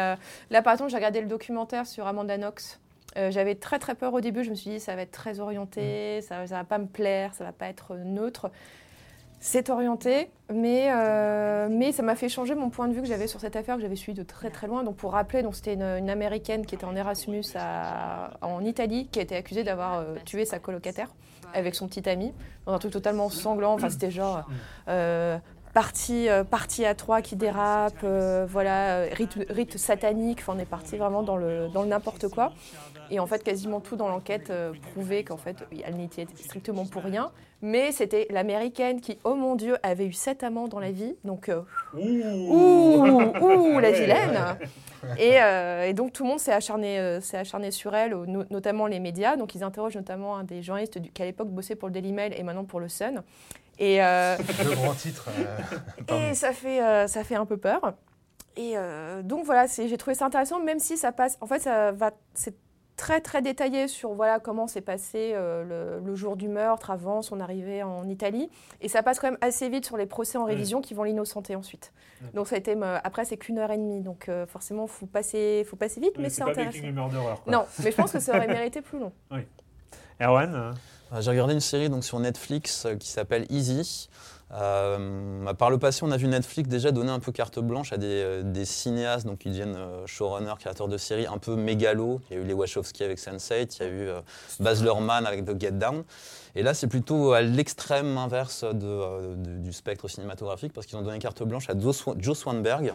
là par exemple j'ai regardé le documentaire sur Amanda Knox. J'avais très très peur au début, je me suis dit ça va être très orienté, ça, ça va pas me plaire, ça va pas être neutre. C'est orienté, mais, euh, mais ça m'a fait changer mon point de vue que j'avais sur cette affaire que j'avais suivi de très très loin. Donc pour rappeler, c'était une, américaine qui était en Erasmus en Italie, qui a été accusée d'avoir euh, tué sa colocataire avec son petit ami dans un truc totalement sanglant. Enfin c'était genre euh, partie euh, partie à trois qui dérape, euh, voilà euh, rite, rite satanique. Enfin on est parti vraiment dans le dans le n'importe quoi. Et en fait, quasiment tout dans l'enquête euh, prouvait qu'en fait, elle n'était strictement pour rien. Mais c'était l'américaine qui, oh mon Dieu, avait eu sept amants dans la vie. Donc, euh, ouh, ouh, la Ouais, vilaine. Et, et donc, tout le monde s'est acharné, acharné sur elle, no- notamment les médias. Donc, ils interrogent notamment un des journalistes du- qui, à l'époque, bossait pour le Daily Mail et maintenant pour le Sun. Et, euh, Le grand titre. euh, et ça fait, euh, ça fait un peu peur. Et euh, donc voilà, j'ai trouvé ça intéressant, même si ça passe. En fait, ça va, c'est très très détaillé sur voilà comment s'est passé euh, le, le jour du meurtre avant son arrivée en Italie, et ça passe quand même assez vite sur les procès en révision qui vont l'innocenter ensuite. Donc ça a été, après c'est qu'une heure et demie, donc euh, forcément faut passer, faut passer vite, mais c'est pas intéressant. Murderer. quoi. Non, mais je pense que ça aurait mérité plus long. Erwan euh, Euh, J'ai regardé une série donc, sur Netflix euh, qui s'appelle Easy. Euh, par le passé, on a vu Netflix déjà donner un peu carte blanche à des, euh, cinéastes donc, qui deviennent euh, showrunners, créateurs de séries un peu mégalos. Il y a eu les Wachowski avec Sense8, il y a eu euh, Baz Luhrmann avec The Get Down. Et là, c'est plutôt à l'extrême inverse euh, du spectre cinématographique parce qu'ils ont donné carte blanche à Joe Swanberg,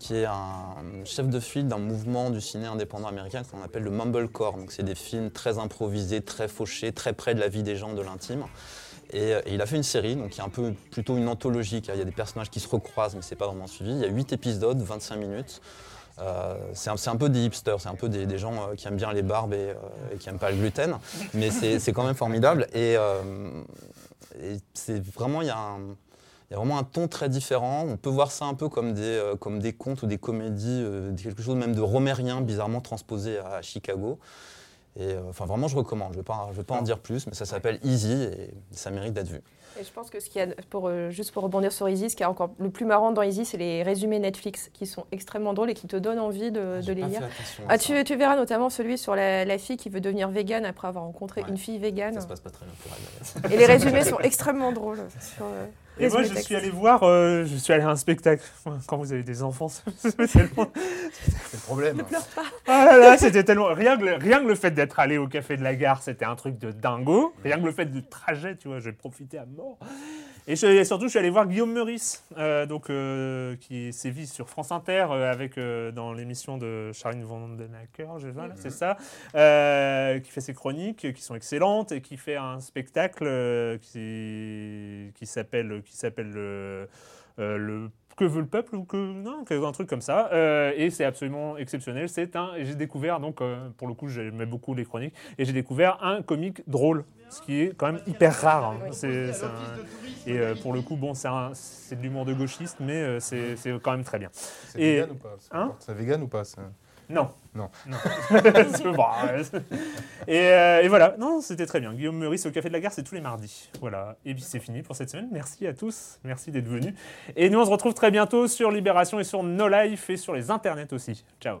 qui est un chef de file d'un mouvement du ciné indépendant américain qu'on appelle le Mumblecore. Donc, c'est des films très improvisés, très fauchés, très près de la vie des gens, de l'intime. Et, euh, il a fait une série, donc qui est un peu plutôt une anthologie. car Il y a des personnages qui se recroisent, mais c'est pas vraiment suivi. Il y a 8 épisodes, 25 minutes. Euh, c'est un, peu des hipsters, c'est un peu des, gens euh, qui aiment bien les barbes et, qui n'aiment pas le gluten, mais c'est quand même formidable. Et, et c'est vraiment, il y, a un, il y a vraiment un ton très différent. On peut voir ça un peu comme des, euh, comme des contes ou des comédies, euh, quelque chose même de romérien, bizarrement transposé à Chicago. Et euh, enfin, vraiment, je recommande. Je ne vais, pas- je vais pas en dire plus, mais ça s'appelle Easy et ça mérite d'être vu. Et je pense que ce qu'il y a, pour, euh, juste pour rebondir sur Easy, ce qui est encore le plus marrant dans Easy, c'est les résumés Netflix qui sont extrêmement drôles et qui te donnent envie de, de les lire. Ah, tu, tu verras notamment celui sur la, la fille qui veut devenir végane après avoir rencontré Ouais. une fille végane. Ça se passe pas très bien pour elle. Et les résumés sont extrêmement drôles. Sur, euh, Et moi, je suis allé voir, euh, je suis allé à un spectacle. Quand vous avez des enfants, c'est tellement. C'est le problème. Ah là là, c'était tellement. Rien que, le, rien que le fait d'être allé au café de la gare, c'était un truc de dingo. Rien que le fait du trajet, tu vois, j'ai profité à mort. Et, je- et surtout, je suis allé voir Guillaume Meurice, euh, donc, euh, qui sévit sur France Inter euh, avec, dans l'émission de Charline Vandenacker, je vois, là, c'est ça, qui fait ses chroniques qui sont excellentes et qui fait un spectacle qui, qui s'appelle qui s'appelle le que veut le peuple ou que non un truc comme ça. Euh, et c'est absolument exceptionnel. C'est un j'ai découvert donc euh, pour le coup j'aimais beaucoup les chroniques et j'ai découvert un comique drôle ce qui est quand même hyper rare hein. C'est- c'est un- et euh, pour le coup bon c'est un- c'est de l'humour de gauchiste mais euh, c'est c'est quand même très bien. C'est Et- vegan ou pas? C'est Hein? C'est vegan ou pas non. Non. C'est bon, ouais. et, euh, et voilà, non, c'était très bien. Guillaume Meurice au Café de la Gare, c'est tous les mardis. Voilà. Et puis c'est fini pour cette semaine. Merci à tous. Merci d'être venus. Et nous, on se retrouve très bientôt sur Libération et sur No Life et sur les internets aussi. Ciao.